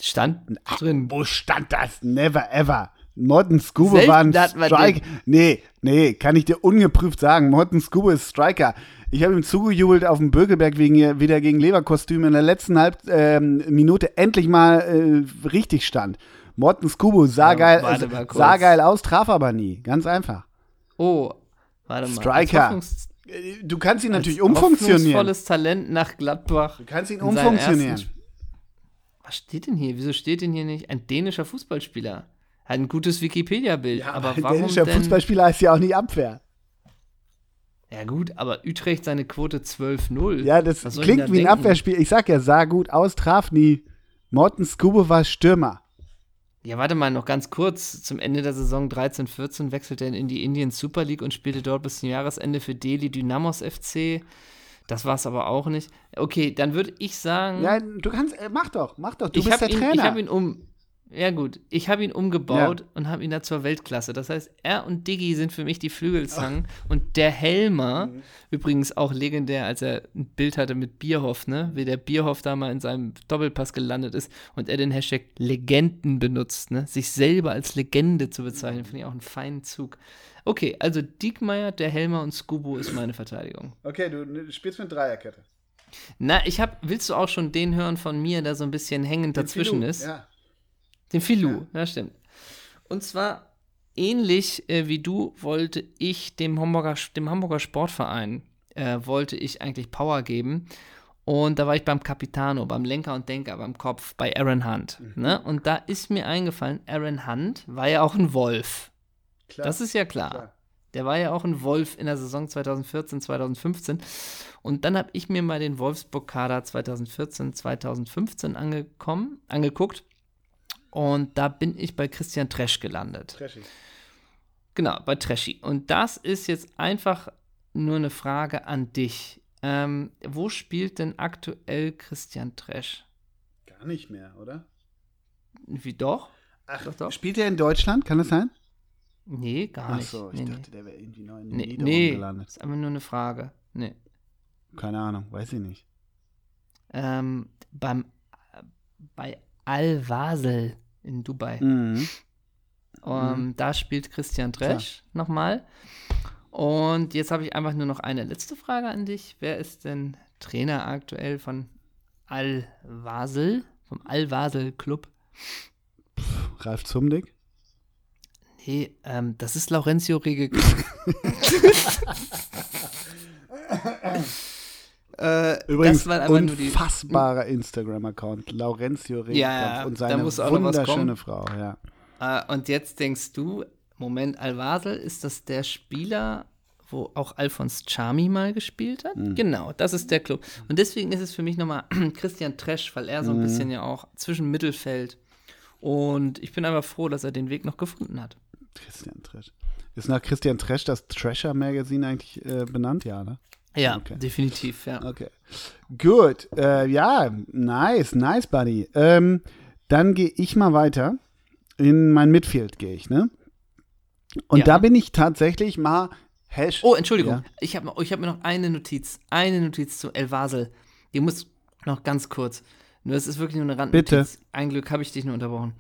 Stand drin. Wo stand das? Never ever. Morten Scuba Selten war ein Striker. Nee, nee, kann ich dir ungeprüft sagen. Morten Scuba ist Striker. Ich habe ihm zugejubelt auf dem Bögelberg wegen wieder gegen Leverkostüm in der letzten halb ähm, Minute endlich mal äh, richtig stand. Morten Scuba sah Ja, geil, kurz. sah geil aus, traf aber nie. Ganz einfach. Oh, warte mal. Striker. Äh, Du kannst ihn natürlich umfunktionieren. hoffnungsvolles Talent nach Gladbach. Du kannst ihn umfunktionieren. Was steht denn hier? Wieso steht denn hier nicht ein dänischer Fußballspieler? Hat ein gutes Wikipedia-Bild. aber ein warum dänischer denn? Fußballspieler heißt ja auch nicht Abwehr. Ja gut, aber Utrecht seine Quote 12-0. Ja, das klingt da wie ein denken? Abwehrspiel. Ich sag ja, sah gut aus, traf nie. Morten Skube war Stürmer. Ja, warte mal, noch ganz kurz. Zum Ende der Saison 13-14 wechselte er in die Indian Super League und spielte dort bis zum Jahresende für Delhi Dynamos FC. Das war es aber auch nicht. Okay, dann würde ich sagen, Ja, du kannst, äh, mach doch, mach doch. Du ich bist habe der ihn, ich Trainer. hab ihn um. Ja, gut. Ich habe ihn umgebaut und habe ihn da zur Weltklasse. Das heißt, er und Diggi sind für mich die Flügelzangen. Und der Helmer, Mhm. übrigens auch legendär, als er ein Bild hatte mit Bierhoff, ne? Wie der Bierhoff da mal in seinem Doppelpass gelandet ist und er den Hashtag Legenden benutzt, ne? Sich selber als Legende zu bezeichnen, finde ich auch einen feinen Zug. Okay, also Diekmeyer, der Helmer und Skubo ist meine Verteidigung. okay, du spielst mit Dreierkette. Na, ich hab, willst du auch schon den hören von mir, der so ein bisschen hängend dazwischen ist? Ja. Den Filou, ja. stimmt. Und zwar ähnlich äh, wie du wollte ich dem Hamburger, dem Hamburger Sportverein, äh, wollte ich eigentlich Power geben. Und da war ich beim Capitano, beim Lenker und Denker, beim Kopf, bei Aaron Hunt. Ne? Und da ist mir eingefallen, Aaron Hunt war ja auch ein Wolf. Klar. Das ist ja klar. Klar. Der war ja auch ein Wolf in der Saison 2014, 2015. Und dann habe ich mir mal den Wolfsburg-Kader 2014, 2015 angekommen, angeguckt. Und da bin ich bei Christian Tresch gelandet. Trashig. Genau, bei Treschi. Und das ist jetzt einfach nur eine Frage an dich. Ähm, wo spielt denn aktuell Christian Tresch? Gar nicht mehr, oder? Wie doch? Ach, Doch, doch. spielt er in Deutschland? Kann das sein? Nee, gar Ach nicht. so, ich nee, dachte, der wäre irgendwie neu in den nee. Niederlanden Nee, nee, gelandet. ist einfach nur eine Frage. Nee. Keine Ahnung, weiß ich nicht. ähm, beim, äh, bei Al-Wasel in Dubai. Mhm. Ähm, Da spielt Christian Tresch nochmal. Und jetzt habe ich einfach nur noch eine letzte Frage an dich. Wer ist denn Trainer aktuell von Al-Wasel, vom Al-Wasel Club? Ralf Zumdick? Nee, ähm, das ist Laurenzio Regel. äh, Übrigens, unfassbarer Instagram-Account. Laurenzio Regenkampf Ja, und seine muss auch noch was wunderschöne. Frau, ja. Äh, und jetzt denkst du, Moment, Al-Wasel, ist das der Spieler, wo auch Alphonse Chami mal gespielt hat? Mhm. Genau, das ist der Club. Und deswegen ist es für mich nochmal Christian Tresch, weil er so ein Mhm. bisschen ja auch zwischen Mittelfeld. Und ich bin einfach froh, dass er den Weg noch gefunden hat. Christian Tresch. Ist nach Christian Tresch das Treasure Magazine eigentlich äh, benannt? Ja, ne? Ja, Okay. definitiv, ja. Okay. Gut. Äh, ja, nice, nice, Buddy. Ähm, dann gehe ich mal weiter. In mein Midfield gehe ich, ne? Und Ja. da bin ich tatsächlich mal Hash. Oh, Entschuldigung, Ja. ich habe ich hab mir noch eine Notiz, eine Notiz zu El Vasel. Die muss noch ganz kurz. Nur es ist wirklich nur eine Randnotiz. Bitte. Ein Glück habe ich dich nur unterbrochen.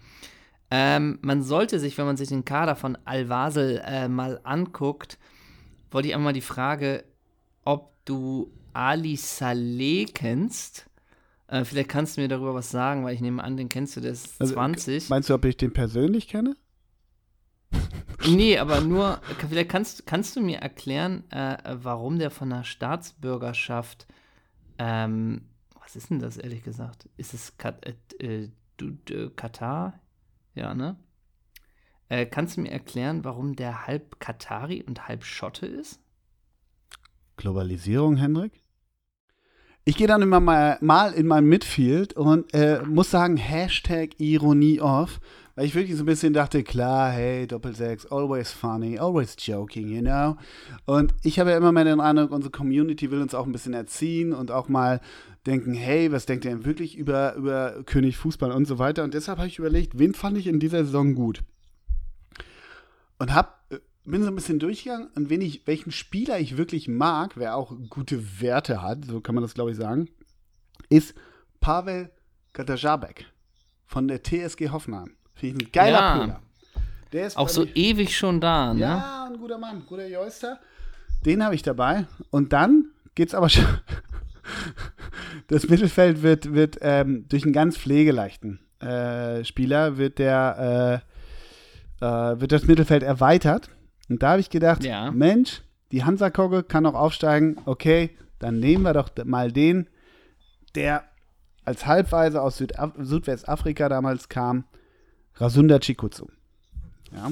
Ähm, man sollte sich, wenn man sich den Kader von Al Vasel äh, mal anguckt, wollte ich einmal mal die Frage, ob du Ali Saleh kennst. Äh, vielleicht kannst du mir darüber was sagen, weil ich nehme an, den kennst du, der ist Also, 20. Meinst du, ob ich den persönlich kenne? Nee, aber nur, vielleicht kannst, kannst du mir erklären, äh, warum der von der Staatsbürgerschaft, ähm, was ist denn das ehrlich gesagt? Ist es Kat äh, äh, du, äh, Katar? Ja, ne? Äh, kannst du mir erklären, warum der halb Katari und halb Schotte ist? Globalisierung, Hendrik? Ich gehe dann immer mal, mal in mein Midfield und äh, muss sagen, Hashtag Ironie off, weil ich wirklich so ein bisschen dachte, klar, hey, Doppelsechs, always funny, always joking, you know? Und ich habe ja immer mehr den Eindruck, unsere Community will uns auch ein bisschen erziehen und auch mal denken, hey, was denkt ihr denn wirklich über, über König Fußball und so weiter. Und deshalb habe ich überlegt, wen fand ich in dieser Saison gut? Und hab, äh, bin so ein bisschen durchgegangen und wen ich, welchen Spieler ich wirklich mag, wer auch gute Werte hat, so kann man das glaube ich sagen, ist Pavel Katajabek von der TSG Hoffenheim. Finde ich ein geiler Ja. Spieler. Der ist Auch so mir- ewig schon da, ne? ja, ein guter Mann, guter Joyster. Den habe ich dabei. Und dann geht's aber schon. Das Mittelfeld wird, wird ähm, durch einen ganz pflegeleichten äh, Spieler wird der äh, äh, wird das Mittelfeld erweitert. Und da habe ich gedacht, Ja. Mensch, die Hansa-Kogge kann auch aufsteigen. Okay, dann nehmen wir doch mal den, der als Halbweise aus Südaf Südwestafrika damals kam, Rasunda Chikutsu. Ja.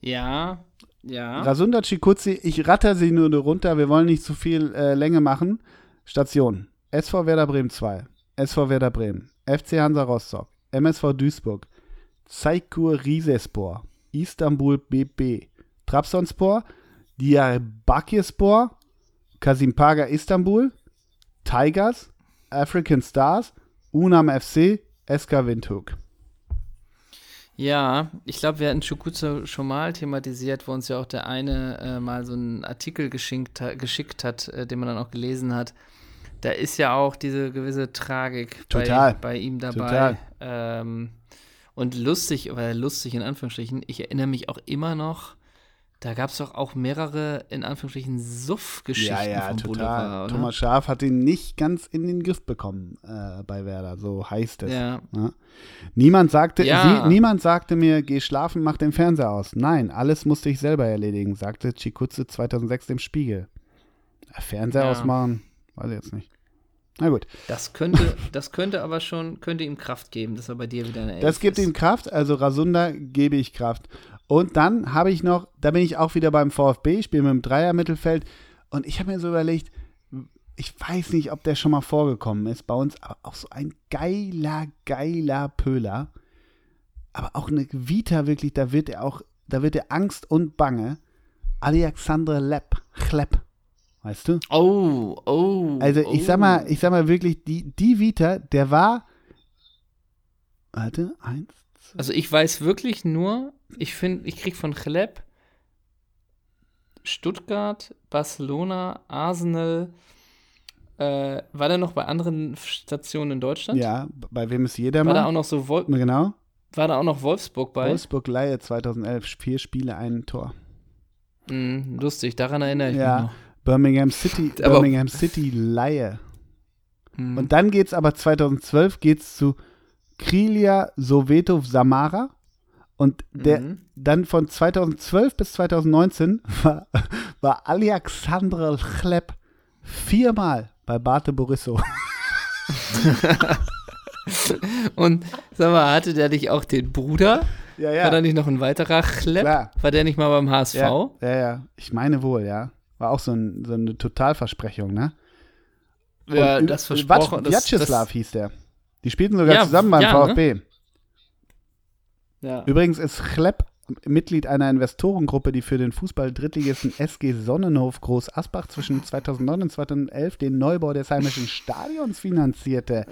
Ja, ja. Rasunda Chikutsi, ich ratter sie nur runter, wir wollen nicht zu viel äh, Länge machen. Station: SV Werder Bremen 2, SV Werder Bremen, FC Hansa Rostock, MSV Duisburg, Saikur Rizespor, Istanbul BB, Trabzonspor, Diyarbakirspor, Kasimpaga Istanbul, Tigers, African Stars, Unam FC, SK Windhoek. Ja, ich glaube, wir hatten Schukuzo schon mal thematisiert, wo uns ja auch der eine äh, mal so einen Artikel geschickt, geschickt hat, äh, den man dann auch gelesen hat. Da ist ja auch diese gewisse Tragik Total. Bei, bei ihm dabei. Total. Ähm, und lustig, oder lustig in Anführungsstrichen, ich erinnere mich auch immer noch, da gab es doch auch mehrere, in Anführungsstrichen, Suff-Geschichten Ja, ja, vom total. Boulevard, oder? Thomas Schaaf hat ihn nicht ganz in den Griff bekommen äh, bei Werder, so heißt es. Ja, Ja. Niemand, sagte, Ja. sie, niemand sagte mir, geh schlafen, mach den Fernseher aus. Nein, alles musste ich selber erledigen, sagte Chikutze 2006 im Spiegel. Ja, Fernseher Ja. ausmachen, weiß ich jetzt nicht. Na gut, das könnte, das könnte aber schon, könnte ihm Kraft geben, dass er bei dir wieder eine Elf das gibt ist. ihm Kraft, also Rasunda gebe ich Kraft. Und dann habe ich noch, da bin ich auch wieder beim VfB, ich spiele mit dem Dreier-Mittelfeld und ich habe mir so überlegt, ich weiß nicht, ob der schon mal vorgekommen ist bei uns, aber auch so ein geiler, geiler Pöhler. Aber auch eine Vita wirklich, da wird er auch, da wird er Angst und Bange. Alexandre Lepp, Chlepp, weißt du? Oh, oh. Also ich oh. sag mal, ich sag mal wirklich, die, die Vita, der war, warte, eins, zwei, Also ich weiß wirklich nur, ich finde, ich krieg von Chleb Stuttgart, Barcelona, Arsenal. Äh, war der noch bei anderen Stationen in Deutschland? ja, bei wem ist jeder War da auch noch so Wol Genau. war da auch noch Wolfsburg bei? Wolfsburg Laie 2011, vier Spiele, ein Tor. Hm, lustig, daran erinnere ich Ja. mich noch. Birmingham City, Aber- Birmingham City Laie. Hm. Und dann geht's aber 2012 geht's zu Krilia Soweto Samara und der Mhm. dann von 2012 bis 2019 war, war Alexandre Chlepp viermal bei Bate Borissow. Und sag mal, hatte der nicht auch den Bruder? Ja, War da nicht noch ein weiterer Chleb? War der nicht mal beim HSV? Ja, ja, ja. Ich meine wohl, ja. War auch so, ein, so eine Totalversprechung, ne? Ja, Und das Ü- versprochen. Vyacheslav hieß der. Die spielten sogar Ja, zusammen beim ja, ne? VfB. ja. Übrigens ist Chlepp Mitglied einer Investorengruppe, die für den Fußball-Drittligisten SG Sonnenhof Groß Asbach zwischen 2009 und 2011 den Neubau des heimischen Stadions finanzierte.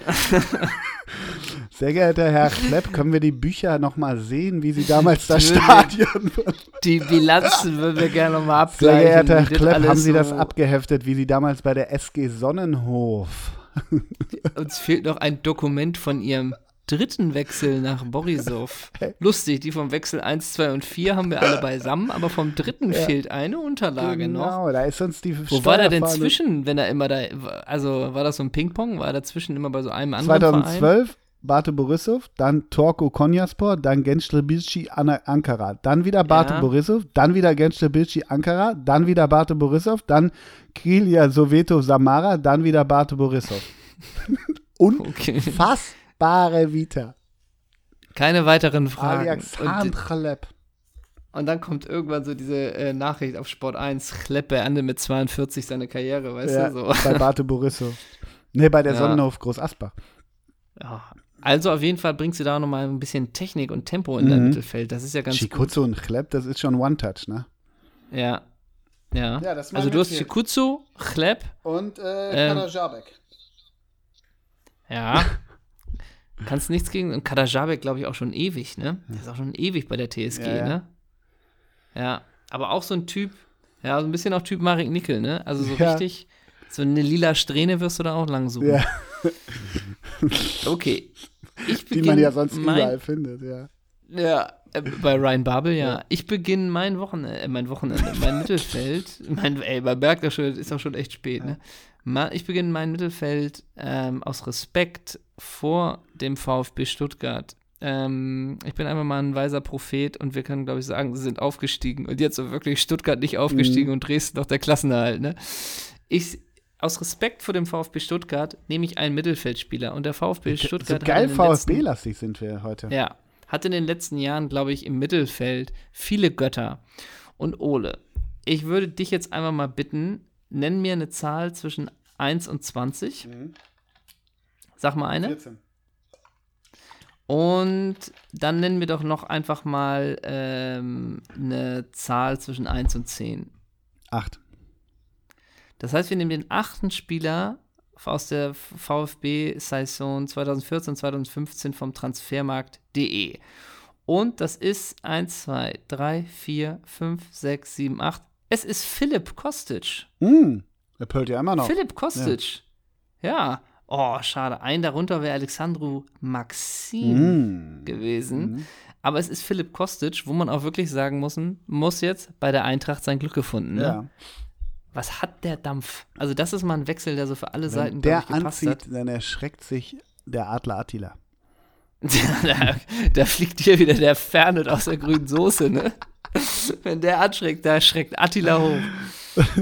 Sehr geehrter Herr Chlepp, können wir die Bücher nochmal sehen, wie Sie damals das Natürlich. Stadion Die Bilanzen würden wir gerne nochmal Sehr abgleichen. geehrter Herr Klepp, haben Sie das abgeheftet, wie Sie damals bei der SG Sonnenhof. Uns fehlt noch ein Dokument von Ihrem dritten Wechsel nach Borisov. Lustig, die vom Wechsel 1, 2 und 4 haben wir alle beisammen, aber vom dritten fehlt eine Unterlage noch. Genau, da ist uns die Wo war der denn zwischen, wenn er immer da, also war das so ein Ping-Pong? War er dazwischen immer bei so einem anderen Verein? 2012 Bate Borisov, dann Torko Konyaspor, dann Ana- Ankara, dann wieder Bate Ja. Borisov, dann wieder Gençlerbirliği Ankara, dann wieder Bate Borisov, dann Krilia Soweto Samara, dann wieder Bate Borisov. Okay. Unfassbare Vita. Keine weiteren Fragen. Und. Und dann kommt irgendwann so diese äh, Nachricht auf Sport 1, Chlepp beendet mit 42 seine Karriere, weißt Ja, du? So. bei Barte Borisso. Nee, bei der Ja. Sonnenhof Groß Asbach. Ja. Also auf jeden Fall bringst du da nochmal ein bisschen Technik und Tempo in dein Mhm. Mittelfeld. Das ist ja ganz gut. Chikutsu und Chlepp, das ist schon One-Touch, ne? Ja. Ja. Ja, also du hast Mittelfeld. Chikutsu, Chlepp, Und äh, Ähm, ja. Kannst nichts gegen. Und Kadajabek, glaube ich, auch schon ewig, ne? Der ist auch schon ewig bei der TSG, Ja, ja. ne? Ja. Aber auch so ein Typ, ja, so ein bisschen auch Typ Marek Nickel, ne? Also so Ja. richtig, so eine lila Strähne wirst du da auch lang suchen. Ja, Okay. Ich die man ja sonst mein, überall findet, ja. Ja, äh, bei Ryan Babel, ja. Ich beginne mein Wochenende, äh, mein Wochenende, mein Mittelfeld. Mein, ey, das schon, ist auch schon echt spät, ne? Ich beginne mein Mittelfeld ähm, aus Respekt vor dem VfB Stuttgart. Ähm, ich bin einfach mal ein weiser Prophet und wir können, glaube ich, sagen, sie sind aufgestiegen. Und jetzt so wirklich Stuttgart nicht aufgestiegen und Dresden noch der Klassenerhalt, ne? Ich, aus Respekt vor dem VfB Stuttgart nehme ich einen Mittelfeldspieler und der VfB So Stuttgart hat geil in den letzten- VfB-lastig sind wir heute. ja, hat in den letzten Jahren, glaube ich, im Mittelfeld viele Götter. Und Ole, ich würde dich jetzt einmal mal bitten, nenn mir eine Zahl zwischen 1 und 20. Mhm. Sag mal eine. 14. Und dann nennen wir doch noch einfach mal ähm, eine Zahl zwischen 1 und 10. Acht. Das heißt, wir nehmen den achten Spieler aus der VfB-Saison 2014, 2015 vom Transfermarkt.de. Und das ist 1, 2, 3, 4, 5, 6, 7, 8. Es ist Philipp Kostic. Hm, er pölt ja immer noch. Philipp Kostic. Ja. Oh, schade. Ein darunter wäre Alexandru Maxim Hm. gewesen. Aber es ist Philipp Kostic, wo man auch wirklich sagen muss, muss jetzt bei der Eintracht sein Glück gefunden. Ne? Ja. Was hat der Dampf? Also, das ist mal ein Wechsel, der so für alle Seiten Wenn glaub der ich, anzieht, dann erschreckt sich der Adler Attila. hat. da, da fliegt hier wieder der Fernet aus der grünen Soße, ne? Wenn der anschreckt, da schreckt Attila hoch.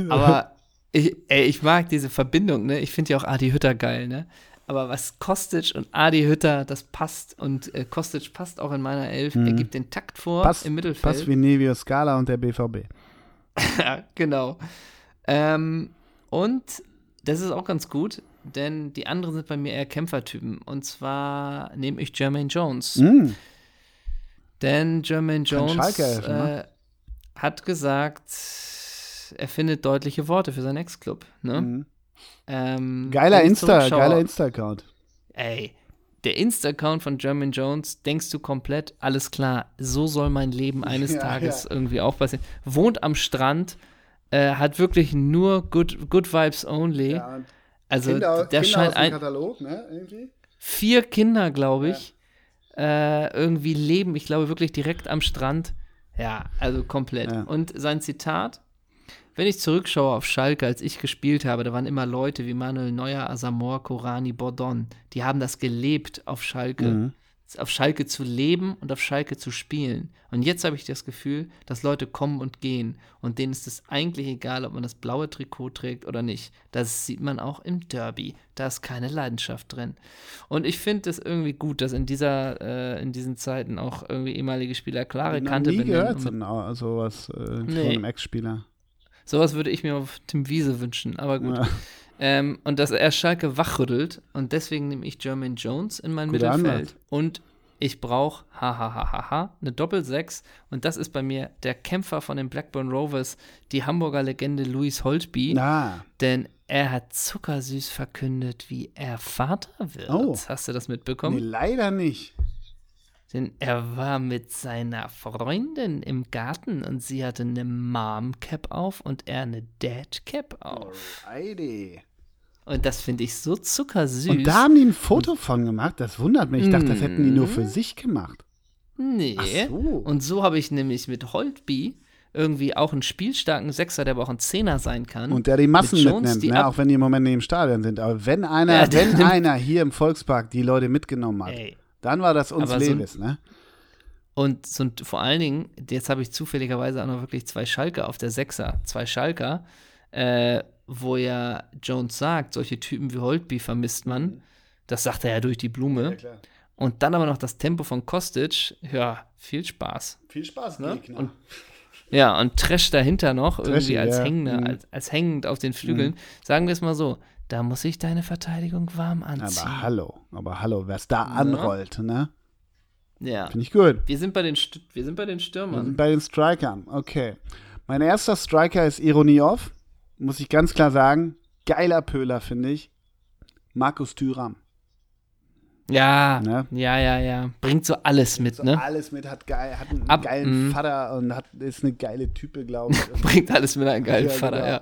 Aber ich, ey, ich mag diese Verbindung, ne? Ich finde ja auch Adi Hütter geil, ne? Aber was Kostic und Adi Hütter, das passt. Und äh, Kostic passt auch in meiner Elf. Er gibt den Takt vor Pass, im Mittelfeld. pass wie Nevio Scala und der BVB. Ja, genau. Ähm, und das ist auch ganz gut, denn die anderen sind bei mir eher Kämpfertypen. Und zwar nehme ich Jermaine Jones. Hm. Denn Jermaine Jones ne? äh, hat gesagt, er findet deutliche Worte für seinen Ex-Club. Ne? Mhm. Ähm, Geiler Insta, geiler Insta-Account. Ey, der Insta-Account von Jermaine Jones, denkst du komplett, alles klar, so soll mein Leben eines Ja, Tages ja. irgendwie auch passieren. Wohnt am Strand, äh, hat wirklich nur good, good Vibes only. Ja, also Kinder, der Kinder scheint ein, Katalog, ne? Irgendwie? vier Kinder, glaube ich, äh, irgendwie leben, ich glaube wirklich direkt am Strand. Ja, also komplett. Und sein Zitat, wenn ich zurückschaue auf Schalke, als ich gespielt habe, da waren immer Leute wie Manuel Neuer, Asamoah, Korani, Bordon. Die haben das gelebt auf Schalke. Mhm. Auf Schalke zu leben und auf Schalke zu spielen. Und jetzt habe ich das Gefühl, dass Leute kommen und gehen. Und denen ist es eigentlich egal, ob man das blaue Trikot trägt oder nicht. Das sieht man auch im Derby. Da ist keine Leidenschaft drin. Und ich finde es irgendwie gut, dass in dieser, äh, in diesen Zeiten auch irgendwie ehemalige Spieler klare Noch Kante nie benennen. gehört und- von au- sowas äh, von Nee. einem Ex-Spieler. Sowas würde ich mir auf Tim Wiese wünschen, aber gut. Ja. Ähm, und dass er Schalke wachrüttelt und deswegen nehme ich Jermaine Jones in mein Guter Mittelfeld. Ansatz. Und ich brauche, hahaha, eine Doppel-Sechs und das ist bei mir der Kämpfer von den Blackburn Rovers, die Hamburger Legende Louis Holtby, Na, denn er hat zuckersüß verkündet, wie er Vater wird. Oh. Hast du das nee, mitbekommen? leider nicht. Denn er war mit seiner Freundin im Garten und sie hatte eine Mom-Cap auf und er eine Dad-Cap auf. Alrighty. Und das finde ich so zuckersüß. Und da haben die ein Foto von gemacht. Das wundert mich. Ich dachte, das hätten die nur Mhm. für sich gemacht. nee. Ach so. Und so habe ich nämlich mit Holtby irgendwie auch einen spielstarken Sechser, der aber auch ein Zehner sein kann. Und der die Massen Mit Jones, mitnimmt, die ne? auch wenn die im Moment nicht im Stadion sind. Aber wenn einer, Ja, wenn einer hier im Volkspark die Leute mitgenommen hat, Ey. Dann war das uns Aber so ne? Und so, ein- vor allen Dingen, jetzt habe ich zufälligerweise auch noch wirklich zwei Schalker auf der Sechser. Zwei Schalker, äh, wo ja Jones sagt, solche Typen wie Holtby vermisst man. Das sagt er ja durch die Blume. klar. und dann aber noch das Tempo von Kostic, ja, viel Spaß. Viel Spaß, Ne? Gegner. Und- Ja, und Trash dahinter noch, Trashy, irgendwie als, ja. hängende, Mhm. als, als hängend auf den Flügeln. Sagen wir es mal so, da muss ich deine Verteidigung warm anziehen. aber hallo, aber hallo, wer es da anrollt, ne? ja. Finde ich gut. Wir sind bei den, St wir sind bei den Wir Stürmern. sind bei den Strikern. Okay. Mein erster Striker ist Ironie off. Muss ich ganz klar sagen. Geiler Pöhler, finde ich. Markus Thüram. Ja, Ne? ja, ja, ja. Bringt so alles mit, So ne? alles mit, hat, geil, hat einen Ab- geilen mhm. Vater und hat, ist eine geile Type, glaube ich. Bringt alles mit einem geilen Ja, Vater, genau. ja.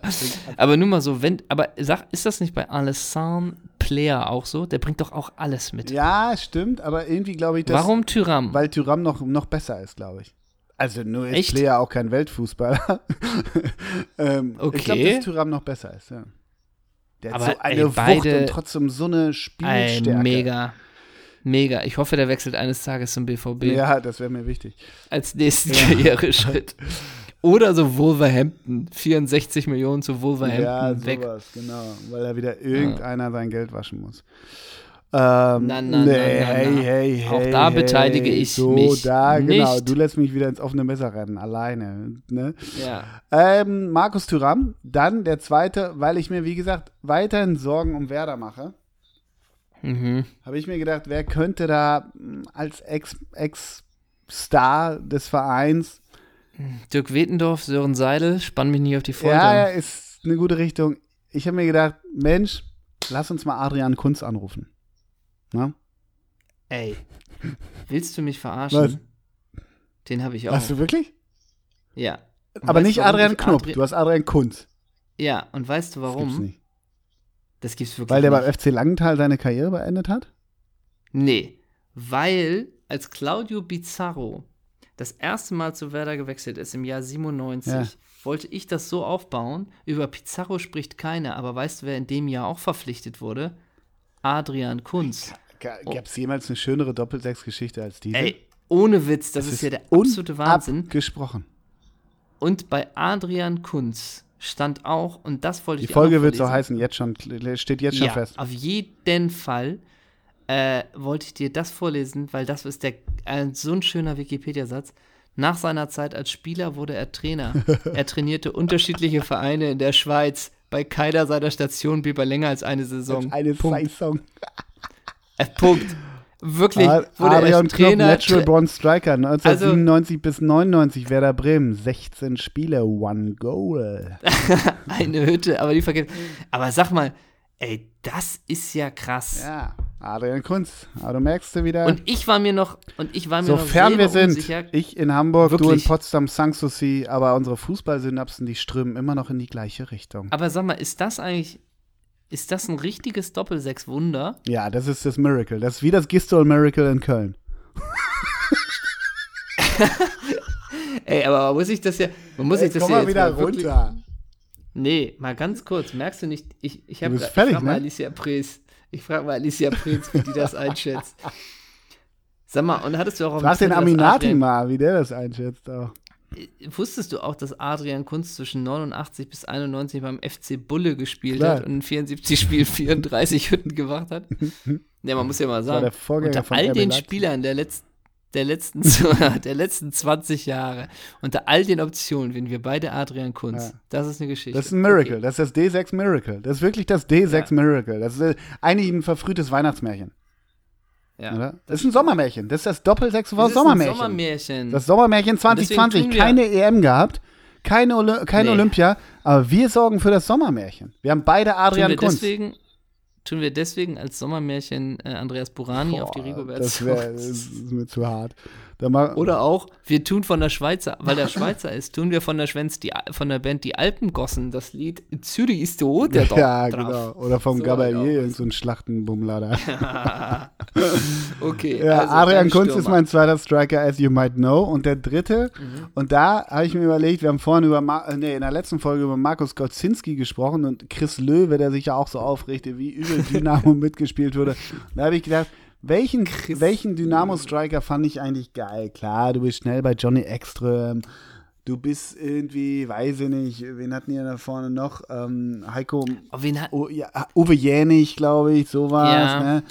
Aber nur mal so, wenn, aber sag, ist das nicht bei Alessandro Player auch so? Der bringt doch auch alles mit. ja, stimmt, aber irgendwie glaube ich, dass. Warum Tyram? Weil Thüram noch, noch besser ist, glaube ich. Also nur ist Echt? Player auch kein Weltfußballer. ähm, Ich Okay. glaube, dass Thüram noch besser ist, ja. Der hat Aber, so eine ey, Wucht beide- und trotzdem so eine Ey, Spielstärke. mega. Mega. Ich hoffe, der wechselt eines Tages zum BVB Ja, das wäre mir wichtig. als nächsten Karriereschritt. Oder so Wolverhampton. 64 Millionen zu Wolverhampton Ja, weg. sowas, genau. Weil da wieder irgendeiner sein Geld waschen muss. Ähm, Na, na, nee, na, hey, na. hey, Auch hey, da hey, beteilige ich so, mich da, genau. nicht. Du lässt mich wieder ins offene Messer rennen, alleine. Ne? Ja. Ähm, Markus Thüram, dann der zweite, weil ich mir, wie gesagt, weiterhin Sorgen um Werder mache, Mhm. habe ich mir gedacht, wer könnte da mh, als Ex- Ex-Star des Vereins, Dirk Wetendorf, Sören Seidel, spann mich nicht auf die Folter. ja, ja, ist eine gute Richtung. Ich habe mir gedacht, Mensch, lass uns mal Adrian Kunz anrufen. Na? Ey, willst du mich verarschen? Den habe ich auch. Hast du wirklich? Ja. Und Aber nicht Adrian Knupp, Adri- du hast Adrian Kunz. Ja, und weißt du warum? Das gibt's wirklich Weil der nicht. beim FC Langenthal seine Karriere beendet hat? Nee, weil als Claudio Bizarro das erste Mal zu Werder gewechselt ist im Jahr 97, Ja. wollte ich das so aufbauen. Über Pizarro spricht keiner, aber weißt du, wer in dem Jahr auch verpflichtet wurde? Adrian Kunz. Gab es jemals eine schönere Doppelsechs-Geschichte als diese? Ey, ohne Witz, das, ist, ja der absolute Wahnsinn. Gesprochen. Und bei Adrian Kunz stand auch, und das wollte Die ich dir Folge wird so heißen, jetzt schon, steht jetzt schon ja, fest. auf jeden Fall äh, wollte ich dir das vorlesen, weil das ist der, äh, so ein schöner Wikipedia-Satz. Nach seiner Zeit als Spieler wurde er Trainer. er trainierte unterschiedliche Vereine in der Schweiz. Bei keiner seiner Stationen blieb er länger als eine Saison. Eine Punkt. Saison. Äh, Punkt. Wirklich Ad- wurde er Adrian Knopp, Trainer. Natural tra- Born Striker, 1997 bis 99 Werder Bremen, 16 Spiele, one Goal. eine Hütte, aber die vergessen. Aber sag mal, ey, das ist ja krass. Ja, Adrian Kunz. Aber du merkst du wieder, Und ich war mir noch, und ich war mir noch sofern wir selber sind, unsicher, ich in Hamburg, du in Wirklich. Potsdam, Sanssouci, aber unsere Fußballsynapsen, die strömen immer noch in die gleiche Richtung. Aber sag mal, ist das eigentlich, ist das ein richtiges Doppelsechs-Wunder? Ja, das ist das Miracle. Das ist wie das Gistol Miracle in Köln. Ey, aber man muss sich das ja, man muss sich das komm ja mal jetzt wieder mal runter. Nee, mal ganz kurz, merkst du nicht, ich, ich habe ich fertig, frag mal ne? Alicia Prees, ich frage mal Alicia Prees, wie die das einschätzt. Sag mal, und hattest du auch Frag den Aminati mal, wie der das einschätzt. Auch. Wusstest du auch, dass Adrian Kunz zwischen 89 bis 91 beim FC Bulle gespielt Klar. hat und in 74 Spielen 34 Hütten gemacht hat? ja, man muss ja mal sagen, unter all den. Spielern der letzten der letzten, der letzten 20 Jahre, unter all den Optionen, wenn wir beide Adrian Kunz. Ja. Das ist eine Geschichte. Das ist ein Miracle. Okay. Das ist das D6 Miracle. Das ist wirklich das D6 Miracle. Das ist eigentlich ein verfrühtes Weihnachtsmärchen. Ja. Oder? Das ist ein Sommermärchen. Das ist das Doppelsechs Das war Sommermärchen. Sommermärchen. Das Sommermärchen deswegen 2020. tun wir- Keine EM gehabt. Keine, Oli kein Nee. Olympia. Aber wir sorgen für das Sommermärchen. Wir haben beide tun, Adrian wir Kunz. deswegen, tun wir deswegen als Sommermärchen äh, Andreas Burani auf die Boah, Rigobert das, wär, das ist mir zu hart. Oder auch, wir tun von der Schweizer, weil der Schweizer ist, tun wir von der, Schwenz die, von der Band Die Alpengossen das Lied Zürich ist der Rot, der ja, genau. Oder vom So, Gabalier, genau. so ein Schlachtenbummler okay. Ja, also Adrian Kunz ist mein zweiter Striker, as you might know. Und der dritte, Mhm. und da habe ich mir überlegt, wir haben vorhin über, Ma äh, nee, in der letzten Folge über Markus Gotzinski gesprochen und Chris Löwe, der sich ja auch so aufregte, wie übel Dynamo mitgespielt wurde. Da habe ich gedacht, welchen, welchen Dynamo-Striker fand ich eigentlich geil? Klar, du bist schnell bei Johnny Ekström. Du bist irgendwie, weiß ich nicht, wen hatten ihr da vorne noch? Ähm, Heiko Oh, wen hat, O, ja, Uwe Jänig, glaube ich, sowas. Ja. Ne?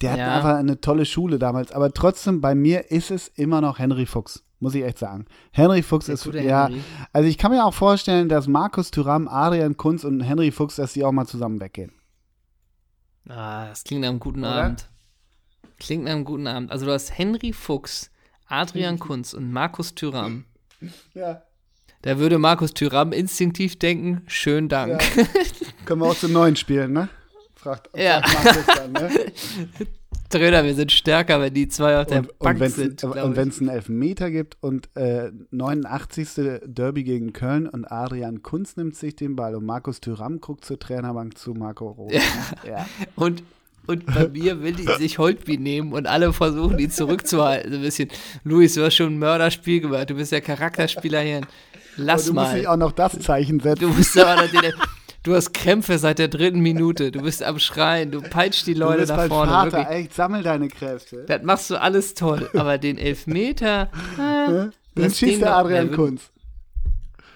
Der hat Ja. einfach eine tolle Schule damals. Aber trotzdem, bei mir ist es immer noch Henry Fuchs. Muss ich echt sagen. Henry Fuchs Der ist, ja, Henry. also ich kann mir auch vorstellen, dass Markus Thuram, Adrian Kunz und Henry Fuchs, dass die auch mal zusammen weggehen. Ah, das klingt einem guten Oder? Abend. Klingt nach einem guten Abend. Also du hast Henry Fuchs, Adrian Kunz und Markus Thüram. Ja. Da würde Markus Thüram instinktiv denken, schönen Dank. Können wir auch zu neun spielen, ne? Fragt, Ja. fragt Markus dann, ne? Trainer, wir sind stärker, wenn die zwei auf der Und, Bank und wenn es sind. und ich. wenn's einen Elfmeter gibt und äh, 89. Derby gegen Köln und Adrian Kunz nimmt sich den Ball und Markus Thüram guckt zur Trainerbank zu Marco Rose. Ja. ja. Und, und bei mir will die sich Holtby nehmen und alle versuchen, die zurückzuhalten. So ein bisschen, Luis, du hast schon ein Mörderspiel gemacht. Du bist der Charakterspieler hier. Lass du musst mal. nicht auch noch das Zeichen setzen. Du bist aber den, Du hast Krämpfe seit der dritten Minute. Du bist am Schreien. Du peitscht die du Leute nach mein vorne. Vater, wirklich. echt, sammel deine Kräfte. Das machst du alles toll. Aber den Elfmeter, ah, Den schießt den der Adrian Kunz.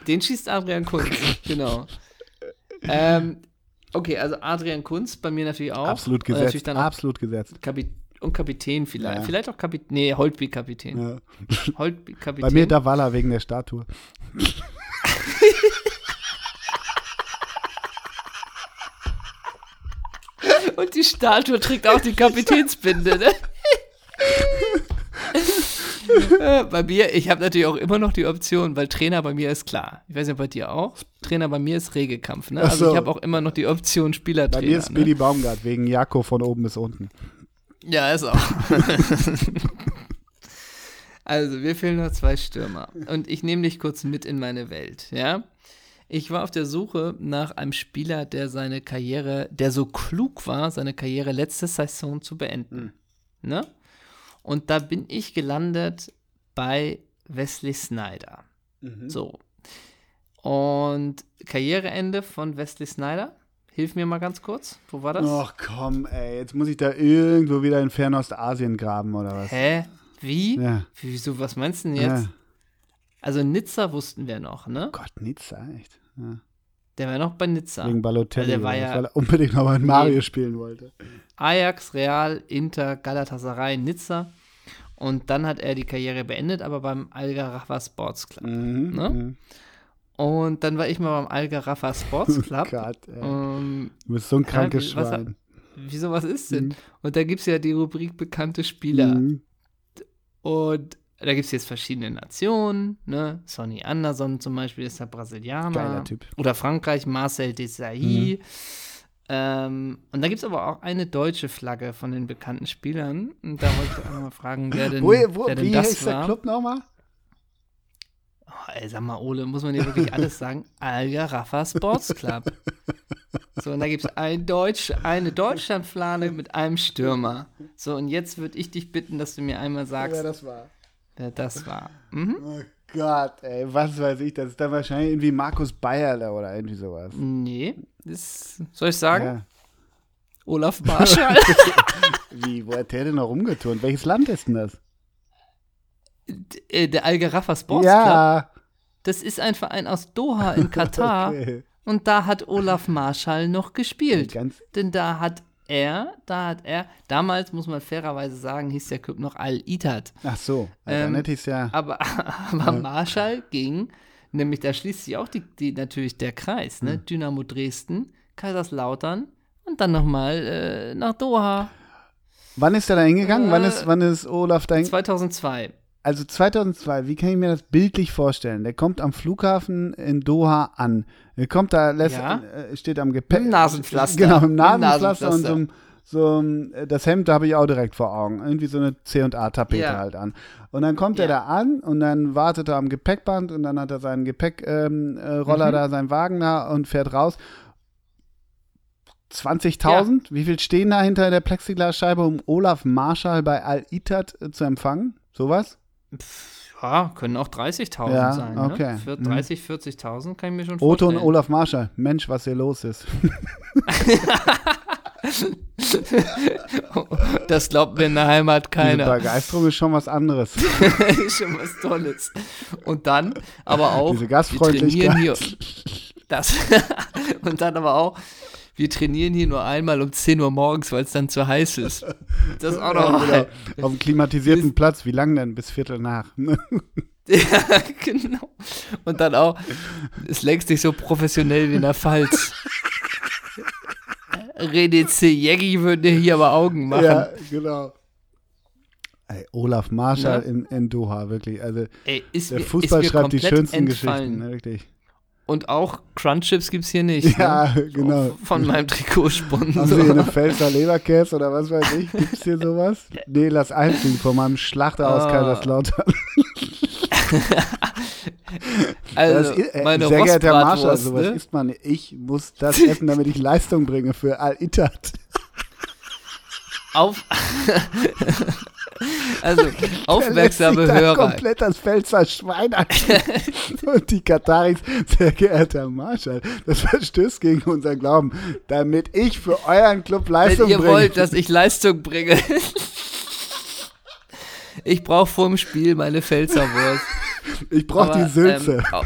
Den schießt Adrian Kunz, genau. ähm, okay, also Adrian Kunz bei mir natürlich auch. Absolut Und Natürlich gesetzt. dann Absolut gesetzt. Kapi und Kapitän vielleicht. Ja. Vielleicht auch Kapitän. Nee, Holtby Kapitän. Ja. Holtby Kapitän. Bei mir Davala wegen der Statue. Und die Statue trägt auch die Kapitänsbinde, ne? Äh, bei mir, ich habe natürlich auch immer noch die Option, weil Trainer bei mir ist klar. Ich weiß nicht, bei dir auch. Trainer bei mir ist Regelkampf, ne? Also so. ich habe auch immer noch die Option Bei Spielertrainer. mir ist ne? Billy Baumgart wegen Jako von oben bis unten. Ja, ist auch. also, wir fehlen noch zwei Stürmer. Und ich nehme dich kurz mit in meine Welt, ja? Ich war auf der Suche nach einem Spieler, der seine Karriere, der so klug war, seine Karriere letzte Saison zu beenden. Ne? Und da bin ich gelandet bei Wesley Snyder. So. Und Karriereende von Wesley Snyder. Hilf mir mal ganz kurz. Wo war das? Ach komm, ey, jetzt muss ich da irgendwo wieder in Fernostasien graben oder was? Hä? Wie? Ja. Wieso, was meinst du denn jetzt? Ja. Also Nizza wussten wir noch, ne? Gott, Nizza, echt. Ja. Der war noch bei Nizza. Wegen Balotelli, Weil der war was, ja- weil er unbedingt noch mal in Mario spielen wollte. Ajax, Real, Inter, Galatasaray, Nizza. Und dann hat er die Karriere beendet, aber beim Al-Gharafa Sports Club. Mhm, Ne? mhm. Und dann war ich mal beim Al-Gharafa Sports Club. Gott, ey. ähm, du bist so ein krankes wie- was- Schwein. wieso, was ist denn? Mhm. Und da gibt es ja die Rubrik bekannte Spieler. Mhm. Und da gibt es jetzt verschiedene Nationen, ne? Sonny Anderson zum Beispiel ist der Brasilianer. Geiler Typ. Oder Frankreich, Marcel Desailly. Ähm, und da gibt es aber auch eine deutsche Flagge von den bekannten Spielern. Und da wollte ich auch mal fragen, wer denn, Wo, wo, wer denn wie das heißt der war. Club nochmal? Oh, ey, sag mal, Ole, muss man dir wirklich alles sagen? Al-Gharafa Sports Club. So, und da gibt es ein Deutsch, eine Deutschlandflagge mit einem Stürmer. So, und jetzt würde ich dich bitten, dass du mir einmal sagst, Wer das war. wer das war. Mhm. Oh Gott, ey, was weiß ich, das ist dann wahrscheinlich irgendwie Markus Bayerle oder irgendwie sowas. Nee, das, soll ich sagen? Ja. Olaf Marschall. Wie, wo hat der denn noch rumgeturnt? Welches Land ist denn das? D- äh, der Al-Gharafa Sports Club. ja. Das ist ein Verein aus Doha in Katar. Okay. Und da hat Olaf Marschall noch gespielt. Ganz, Denn da hat er, da hat er, damals muss man fairerweise sagen, hieß der Club noch Al-Ittad. ach so, Ähm, es ja. Aber, aber Marschall ging, nämlich da schließt sich auch die, die, natürlich der Kreis, Hm. ne? Dynamo Dresden, Kaiserslautern und dann nochmal äh, nach Doha. Wann ist er da hingegangen? wann, äh, ist, wann ist Olaf da hingegangen? 2002. Also 2002, wie kann ich mir das bildlich vorstellen? Der kommt am Flughafen in Doha an. Er kommt da, lässt, Ja. äh, steht am Gepäck. Im Nasenpflaster. Genau, im Im Nasenpflaster und Nasenpflaster. so, so äh, das Hemd, da habe ich auch direkt vor Augen. Irgendwie so eine C&A-Tapete Ja. halt an. Und dann kommt er Ja. da an und dann wartet er am Gepäckband und dann hat er seinen Gepäckroller ähm, äh, Mhm. da, seinen Wagen da und fährt raus. 20.000? Wie viel stehen da hinter der Plexiglasscheibe, um Olaf Marschall bei Al-Ittad äh, zu empfangen? Sowas? Ja, können auch 30.000 Ja, sein. okay. Ne? Für Mhm. 30, 40.000 kann ich mir schon Otto und vorstellen. Olaf Marschall. Mensch, was hier los ist. Das glaubt mir in der Heimat Diese keiner. Begeisterung ist schon was anderes. ist schon was Tolles. Und dann aber auch, Diese wir Gastfreundlichkeit. trainieren hier, das, und dann aber auch, wir trainieren hier nur einmal um 10 Uhr morgens, weil es dann zu heiß ist. Das auch Ja, noch mal. genau. Auf dem klimatisierten Platz, wie lang denn? Bis Viertel nach. Ja, genau. Und dann auch, es längst nicht so professionell wie in der Pfalz. René C. Jägi würde dir hier aber Augen machen. ja, genau. Ey, Olaf Marschall Ne? in, in Doha, wirklich. Also Ey, ist der mir, Fußball ist schreibt die schönsten entfallen. Geschichten, ne, wirklich. Und auch Crunchips gibt es hier nicht. Ja, ne? genau. Von meinem Trikotsponsor. Haben Sie hier eine Pfälzer Leberkäse oder was weiß ich? Gibt's hier sowas? Nee, lass einfliegen von meinem Schlachter aus Ah. Kaiserslautern. also, Das ist- äh, meine sehr geehrter Herr Marschall, sowas ne? isst man. Ich muss das essen, damit ich Leistung bringe für Al-Itat. Auf also, aufmerksame Hörer. komplett das Pfälzer Schwein an. Und die Kataris, sehr geehrter Herr Marschall, das verstößt gegen unseren Glauben. Damit ich für euren Club Wenn Leistung ihr bringe. wollt, dass ich Leistung bringe. ich brauche vor dem Spiel meine Pfälzerwurst. ich brauche die Sülze. Ähm,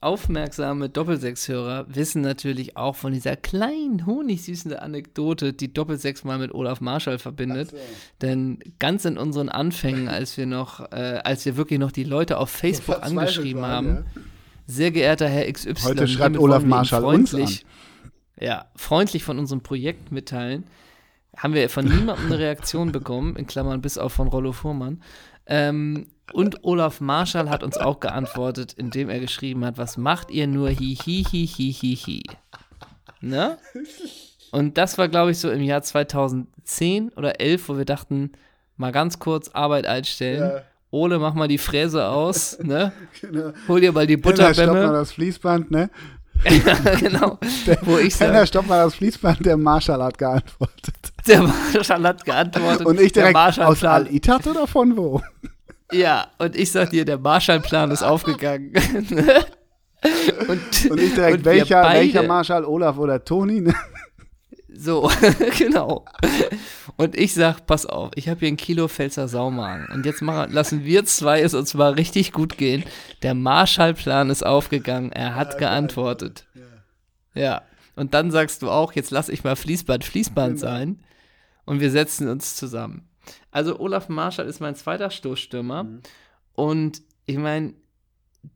aufmerksame Doppelsechshörer wissen natürlich auch von dieser kleinen, honigsüßen Anekdote, die Doppelsechs mal mit Olaf Marschall verbindet. Denn ganz in unseren Anfängen, als wir noch, äh, als wir wirklich noch die Leute auf Facebook angeschrieben waren, haben, ja. sehr geehrter Herr XY, Heute schreibt Olaf Marschall uns freundlich, ja, freundlich von unserem Projekt mitteilen. Haben wir von niemandem eine Reaktion bekommen, in Klammern bis auf von Rollo Fuhrmann. Ähm, und Olaf Marschall hat uns auch geantwortet, indem er geschrieben hat, was macht ihr nur hi hi hi hi hi hi. Ne? Und das war, glaube ich, so im Jahr 2010 oder 11, wo wir dachten, mal ganz kurz Arbeit einstellen. Ja. Ole, mach mal die Fräse aus, ne? Genau. Hol dir mal die Henner, stopp mal Butterbämme. das Fließband, ne? genau. Wo ich Henner, sage, stopp mal das Fließband, der Marschall hat geantwortet. der Marschall hat geantwortet. Und ich der direkt, aus Al-Itat oder von wo? Ja, und ich sag dir, der Marshallplan ist aufgegangen. und, Und ich direkt, und welcher, welcher Marschall, Olaf oder Toni? ne? So, genau. Und ich sag, pass auf, ich habe hier ein Kilo Pfälzer Saumagen. Und jetzt machen, lassen wir zwei es uns mal richtig gut gehen. Der Marshallplan ist aufgegangen. Er hat geantwortet. Ja. Und dann sagst du auch, jetzt lass ich mal Fließband Fließband Genau. sein. Und wir setzen uns zusammen. Also Olaf Marschall ist mein zweiter Stoßstürmer. Mhm. Und ich meine,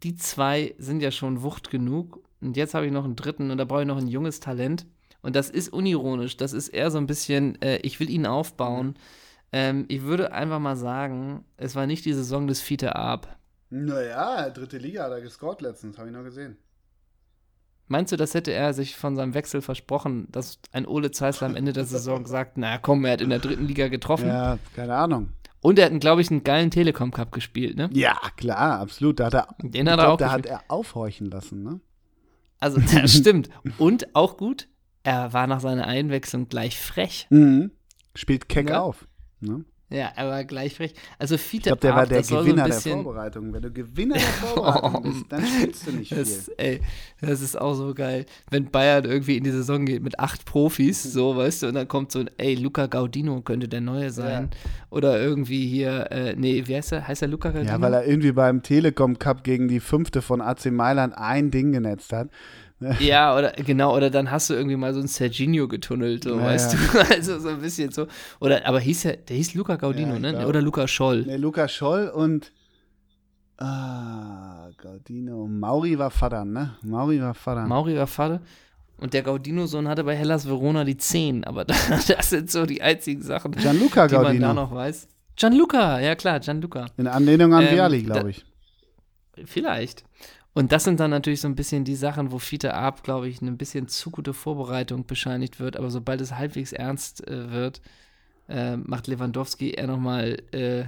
die zwei sind ja schon Wucht genug. Und jetzt habe ich noch einen dritten und da brauche ich noch ein junges Talent. Und das ist unironisch. Das ist eher so ein bisschen, äh, ich will ihn aufbauen. Ähm, ich würde einfach mal sagen, es war nicht die Saison des Fiete Arp. Naja, dritte Liga hat er gescored letztens, habe ich noch gesehen. Meinst du, das hätte er sich von seinem Wechsel versprochen, dass ein Ole Zeisler am Ende der Saison sagt, na komm, er hat in der dritten Liga getroffen. Ja, keine Ahnung. Und er hat, glaube ich, einen geilen Telekom Cup gespielt, ne? Ja, klar, absolut. Da hat er, Den ich hat er glaub, auch da hat er aufhorchen lassen, ne? Also, das stimmt. Und auch gut, er war nach seiner Einwechslung gleich frech. Mhm. Spielt keck Ne? auf. Ne? Ja, er war gleich frech. Also Fiete Ich glaube, der war der Gewinner so der Vorbereitung. Wenn du Gewinner der Vorbereitung bist, dann spielst du nicht viel. Das, ey, das ist auch so geil. Wenn Bayern irgendwie in die Saison geht mit acht Profis, so, weißt du, und dann kommt so ein, ey, Luca Gaudino könnte der Neue sein. Oder irgendwie hier, äh, nee, wie heißt er? Heißt er Luca Gaudino? Ja, weil er irgendwie beim Telekom Cup gegen die fünfte von AC Mailand ein Ding genetzt hat. Ja, oder genau, oder dann hast du irgendwie mal so ein Serginho getunnelt, so, Ja, weißt du? Also so ein bisschen so. Oder, aber hieß er, der hieß Luca Gaudino, Ja, ne? glaub. Oder Luca Scholl. Ne, Lukas Scholl und ah, Gaudino. Mauri war Vater, ne? Mauri war Vater. Mauri war Vater. Und der Gaudino-Sohn hatte bei Hellas Verona die 10, aber das sind so die einzigen Sachen, Gianluca die man da Gaudino. noch weiß. Gianluca, ja klar, Gianluca. In Anlehnung an Ähm, Viali, glaube ich. Vielleicht. Und das sind dann natürlich so ein bisschen die Sachen, wo Fiete Arp, glaube ich, eine bisschen zu gute Vorbereitung bescheinigt wird. Aber sobald es halbwegs ernst äh, wird, äh, macht Lewandowski eher nochmal, äh,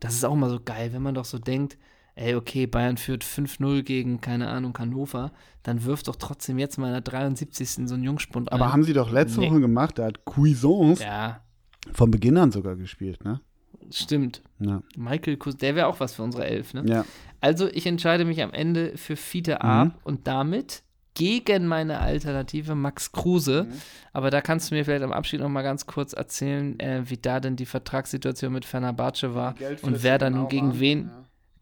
das ist auch mal so geil, wenn man doch so denkt, ey, okay, Bayern führt 5-0 gegen, keine Ahnung, Hannover, dann wirft doch trotzdem jetzt mal in der 73. so einen Jungspund Aber ein. haben sie doch letzte Nee. Woche gemacht. Da hat Cuisance Ja, von Beginn an sogar gespielt, ne? stimmt. Ja. Michael Kus, der wäre auch was für unsere Elf, ne? ja. Also ich entscheide mich am Ende für Fiete Mhm. Arp und damit gegen meine Alternative Max Kruse. Mhm. Aber da kannst du mir vielleicht am Abschied noch mal ganz kurz erzählen, äh, wie da denn die Vertragssituation mit Fenerbahce war und wer dann nun gegen wen,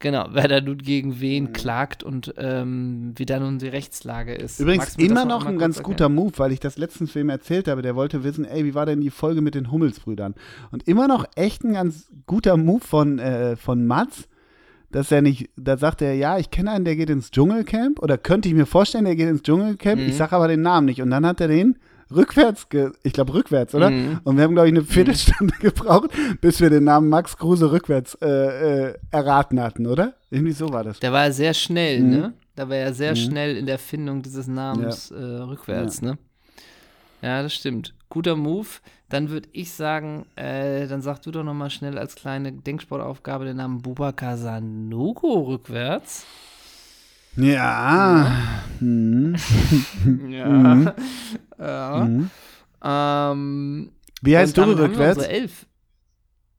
Genau, wer da nun gegen wen klagt und ähm, wie da nun die Rechtslage ist. Übrigens immer noch einmal ein ganz guter Move, weil ich das letztens ihn erzählt habe. Der wollte wissen, ey, wie war denn die Folge mit den Hummelsbrüdern? Und immer noch echt ein ganz guter Move von, äh, von Mats, dass er nicht, da sagt er, ja, ich kenne einen, der geht ins Dschungelcamp oder könnte ich mir vorstellen, der geht ins Dschungelcamp. Mhm. Ich sage aber den Namen nicht. Und dann hat er den rückwärts, ich glaube rückwärts, oder? Mhm. Und wir haben, glaube ich, eine Viertelstunde gebraucht, bis wir den Namen Max Kruse rückwärts äh, äh, erraten hatten, oder? Irgendwie so war das. Der war ja sehr schnell, Mhm. ne? Da war er sehr Mhm. schnell in der Findung dieses Namens äh, rückwärts, ne? Ja, das stimmt. Guter Move. Dann würde ich sagen, äh, dann sag du doch noch mal schnell als kleine Denksportaufgabe den Namen Bubakar Sanogo rückwärts. Ja. Mhm. Ja. Ja. Mhm. Ähm, Wie heißt du rückwärts? Elf.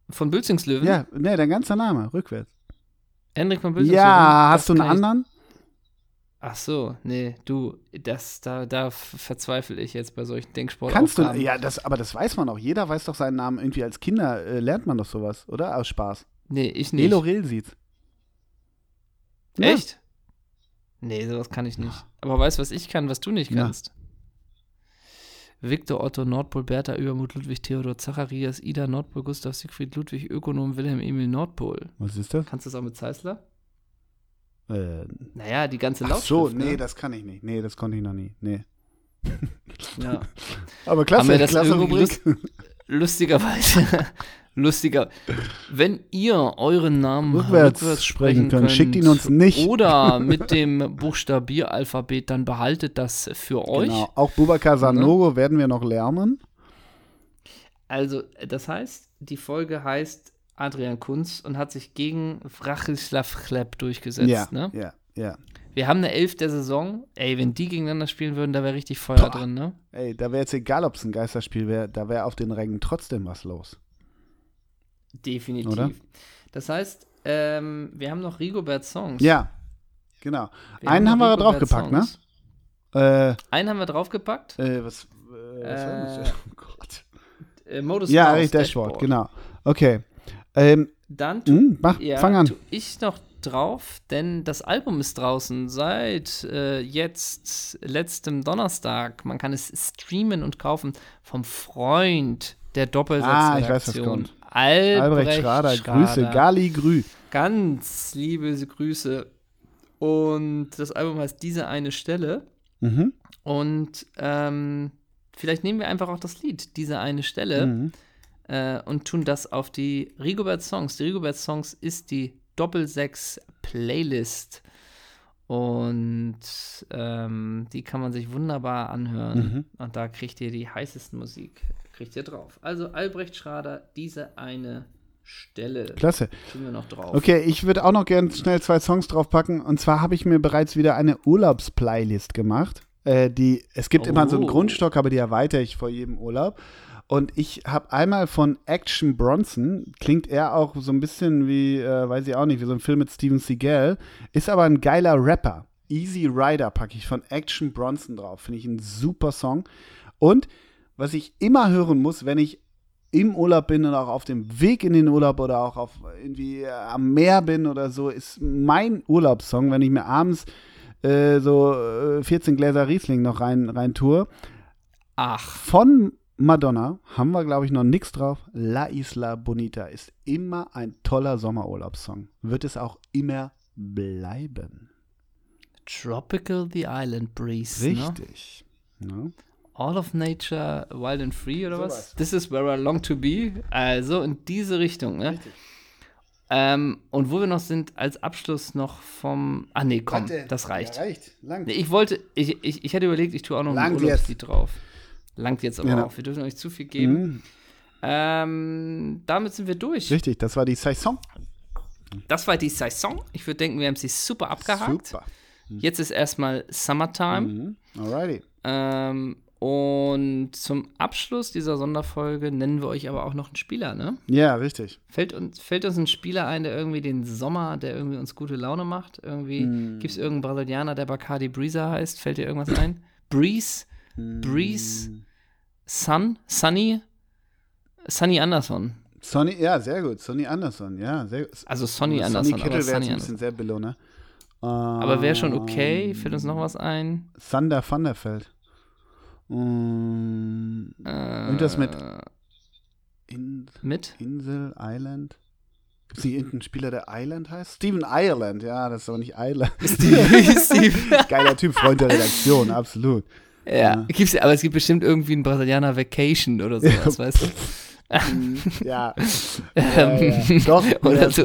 Von Bülzingslöwen? Ja, ne, dein ganzer Name, rückwärts. Hendrik von Bülzingslöwen? Ja, hast du einen anderen? Ach so, nee, du, das, da, da verzweifle ich jetzt bei solchen Kannst du, ja, das, aber das weiß man auch. Jeder weiß doch seinen Namen irgendwie als Kinder, äh, lernt man doch sowas, oder? Aus Spaß. Nee, ich nicht. Elo Rilsiz. Ja. Echt? Nee, sowas kann ich nicht. Aber weißt du, was ich kann, was du nicht Ja. Viktor Otto Nordpol Bertha Übermut Ludwig Theodor Zacharias Ida Nordpol Gustav Siegfried Ludwig Ökonom Wilhelm Emil Nordpol. Was ist das? Kannst du das auch mit Zeissler? Äh, Naja, die ganze ach so, Lautschrift. nee, ne? das kann ich nicht. Nee, das konnte ich noch nie. Nee. ja. Aber Haben klasse, wir das klasse Rubrik. Lustigerweise, lustiger. Wenn ihr euren Namen Rückwärts rückwärts, sprechen sprechen könnt, schickt ihn uns nicht. Oder mit dem Buchstabieralphabet, dann behaltet das für euch. Genau. Auch Bubakar Sanogo werden wir noch lernen. Also, das heißt, die Folge heißt Adrian Kunz und hat sich gegen Vrachislav Chleb durchgesetzt. ja, Ne? ja, ja. Wir haben eine Elf der Saison. Ey, wenn die gegeneinander spielen würden, da wäre richtig Feuer Boah. drin, ne? Ey, da wäre jetzt egal, ob es ein Geisterspiel wäre, da wäre auf den Rängen trotzdem was los. Definitiv. Oder? Das heißt, ähm, wir haben noch Rigobert Songs. Ja, genau. Wir Einen haben noch wir draufgepackt, ne? Äh, Einen haben wir draufgepackt. äh, was, äh, was war das? Äh, Oh Gott. Äh, Modus Ja, richtig, Dashboard, genau. Okay. Ähm, Dann tu, hm, mach, ja, fang an. tu ich noch drauf, denn das Album ist draußen seit äh, jetzt letztem Donnerstag. Man kann es streamen und kaufen vom Freund der Ah, ich weiß, was Doppelsatzredaktion. kommt. Albrecht, Albrecht Schrader, Grüße, Gali Grü. Ganz liebe Grüße. Und das Album heißt Diese eine Stelle. Mhm. Und ähm, vielleicht nehmen wir einfach auch das Lied, Diese eine Stelle, Mhm. äh, und tun das auf die Rigobert Songs. Die Rigobert Songs ist die Doppelsechs Playlist. Und ähm, die kann man sich wunderbar anhören. Mhm. Und da kriegt ihr die heißesten Musik, kriegt ihr drauf. Also Albrecht Schrader, diese eine Stelle. Klasse. Tun wir noch drauf. Okay, ich würde auch noch gerne schnell zwei Songs draufpacken. Und zwar habe ich mir bereits wieder eine Urlaubsplaylist gemacht. Äh, die, es gibt immer so einen Oh. Grundstock, aber die erweitere ich vor jedem Urlaub. Und ich habe einmal von Action Bronson, klingt er auch so ein bisschen wie, äh, weiß ich auch nicht, wie so ein Film mit Steven Seagal, ist aber ein geiler Rapper. Easy Rider packe ich von Action Bronson drauf. Finde ich ein super Song. Und was ich immer hören muss, wenn ich im Urlaub bin und auch auf dem Weg in den Urlaub oder auch auf irgendwie äh, am Meer bin oder so, ist mein Urlaubssong, wenn ich mir abends äh, so äh, 14 Gläser Riesling noch rein, rein tue. Ach, Von Madonna haben wir, glaube ich, noch nichts drauf. La Isla Bonita ist immer ein toller Sommerurlaubssong. Wird es auch immer bleiben. Tropical the Island Breeze. Ne? Richtig. Ne? All of Nature, Wild and Free oder was? Sowas. This is where I long to be. Also in diese Richtung, ne? Richtig. Ähm, und wo wir noch sind, als Abschluss noch vom. Ah, nee, komm, Warte. das reicht. Ja, reicht. Lang. Nee, ich wollte, ich, ich, ich hatte überlegt, ich tue auch noch ein Urlaubslied drauf. Langt jetzt aber Genau. auch. Wir dürfen euch zu viel geben. Mhm. Ähm, damit sind wir durch. Richtig, das war die Saison. Das war die Saison. Ich würde denken, wir haben sie super abgehakt. Super. Jetzt ist erstmal Summertime. Mhm. Alrighty. Ähm, und zum Abschluss dieser Sonderfolge nennen wir euch aber auch noch einen Spieler, ne? Ja, richtig. Fällt uns, fällt uns ein Spieler ein, der irgendwie den Sommer, der irgendwie uns gute Laune macht? Irgendwie Hm. gibt es irgendeinen Brasilianer, der Bacardi Breezer heißt? Fällt dir irgendwas ein? Breeze? Breeze? Sun? Sunny? Sunny Anderson. Sonny, ja, sehr gut. Sonny Anderson, ja, sehr gut. Also Sonny Sonny Anderson, Kittel aber wäre Sonny ein bisschen sehr billow, ne? Aber wäre schon okay. Ähm, Fällt uns noch was ein? Sander van der Veld. Ähm, Äh, Irgendwas mit- In, Mit? Insel, Island. Gibt es nicht irgendeinen Spieler, der Island heißt? Steven Ireland, ja, das ist aber nicht Island. Steve, Steve. Geiler Typ, Freund der Redaktion, absolut. Ja, gibt's, aber es gibt bestimmt irgendwie einen Brasilianer Vacation oder sowas, weißt du? Mhm, ja. ja, ja. Doch, Oder so.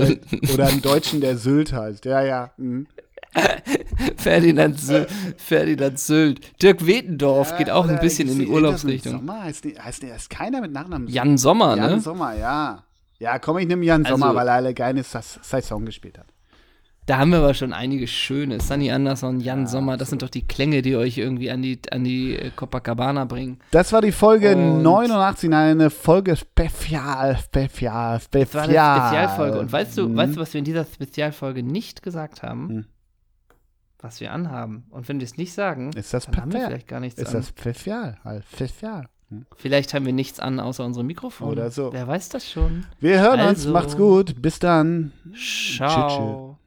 oder einen Deutschen, der Sylt heißt. Ja, ja. mhm. Ferdinand, Sylt, Ferdinand Sylt. Dirk Wetendorf geht auch ein bisschen in die Urlaubsrichtung. Sommer heißt, die, heißt, der ist keiner mit Nachnamen. Jan Sommer, Jan ne? Sommer, ja. Ja, komm, ich nehme Jan Also- Sommer, weil er eine geile Sa- Saison gespielt hat. Da haben wir aber schon einige schöne. Sunny Anderson, Jan Sommer, das sind doch die Klänge, die euch irgendwie an die, an die äh, Copacabana bringen. Das war die Folge Und- 89, eine Folge Spezial, Spezial, Spezial. Das war eine Spezialfolge. Und weißt du, Mhm. weißt du, was wir in dieser Spezialfolge nicht gesagt haben? Hm. Was wir anhaben. Und wenn wir es nicht sagen, Ist das dann haben wir vielleicht gar nichts Ist an. das Spezial? Spezial. Vielleicht haben wir nichts an außer unserem Mikrofon. Oder so. Wer weiß das schon? Wir hören uns, Also- macht's gut, bis dann. Ciao.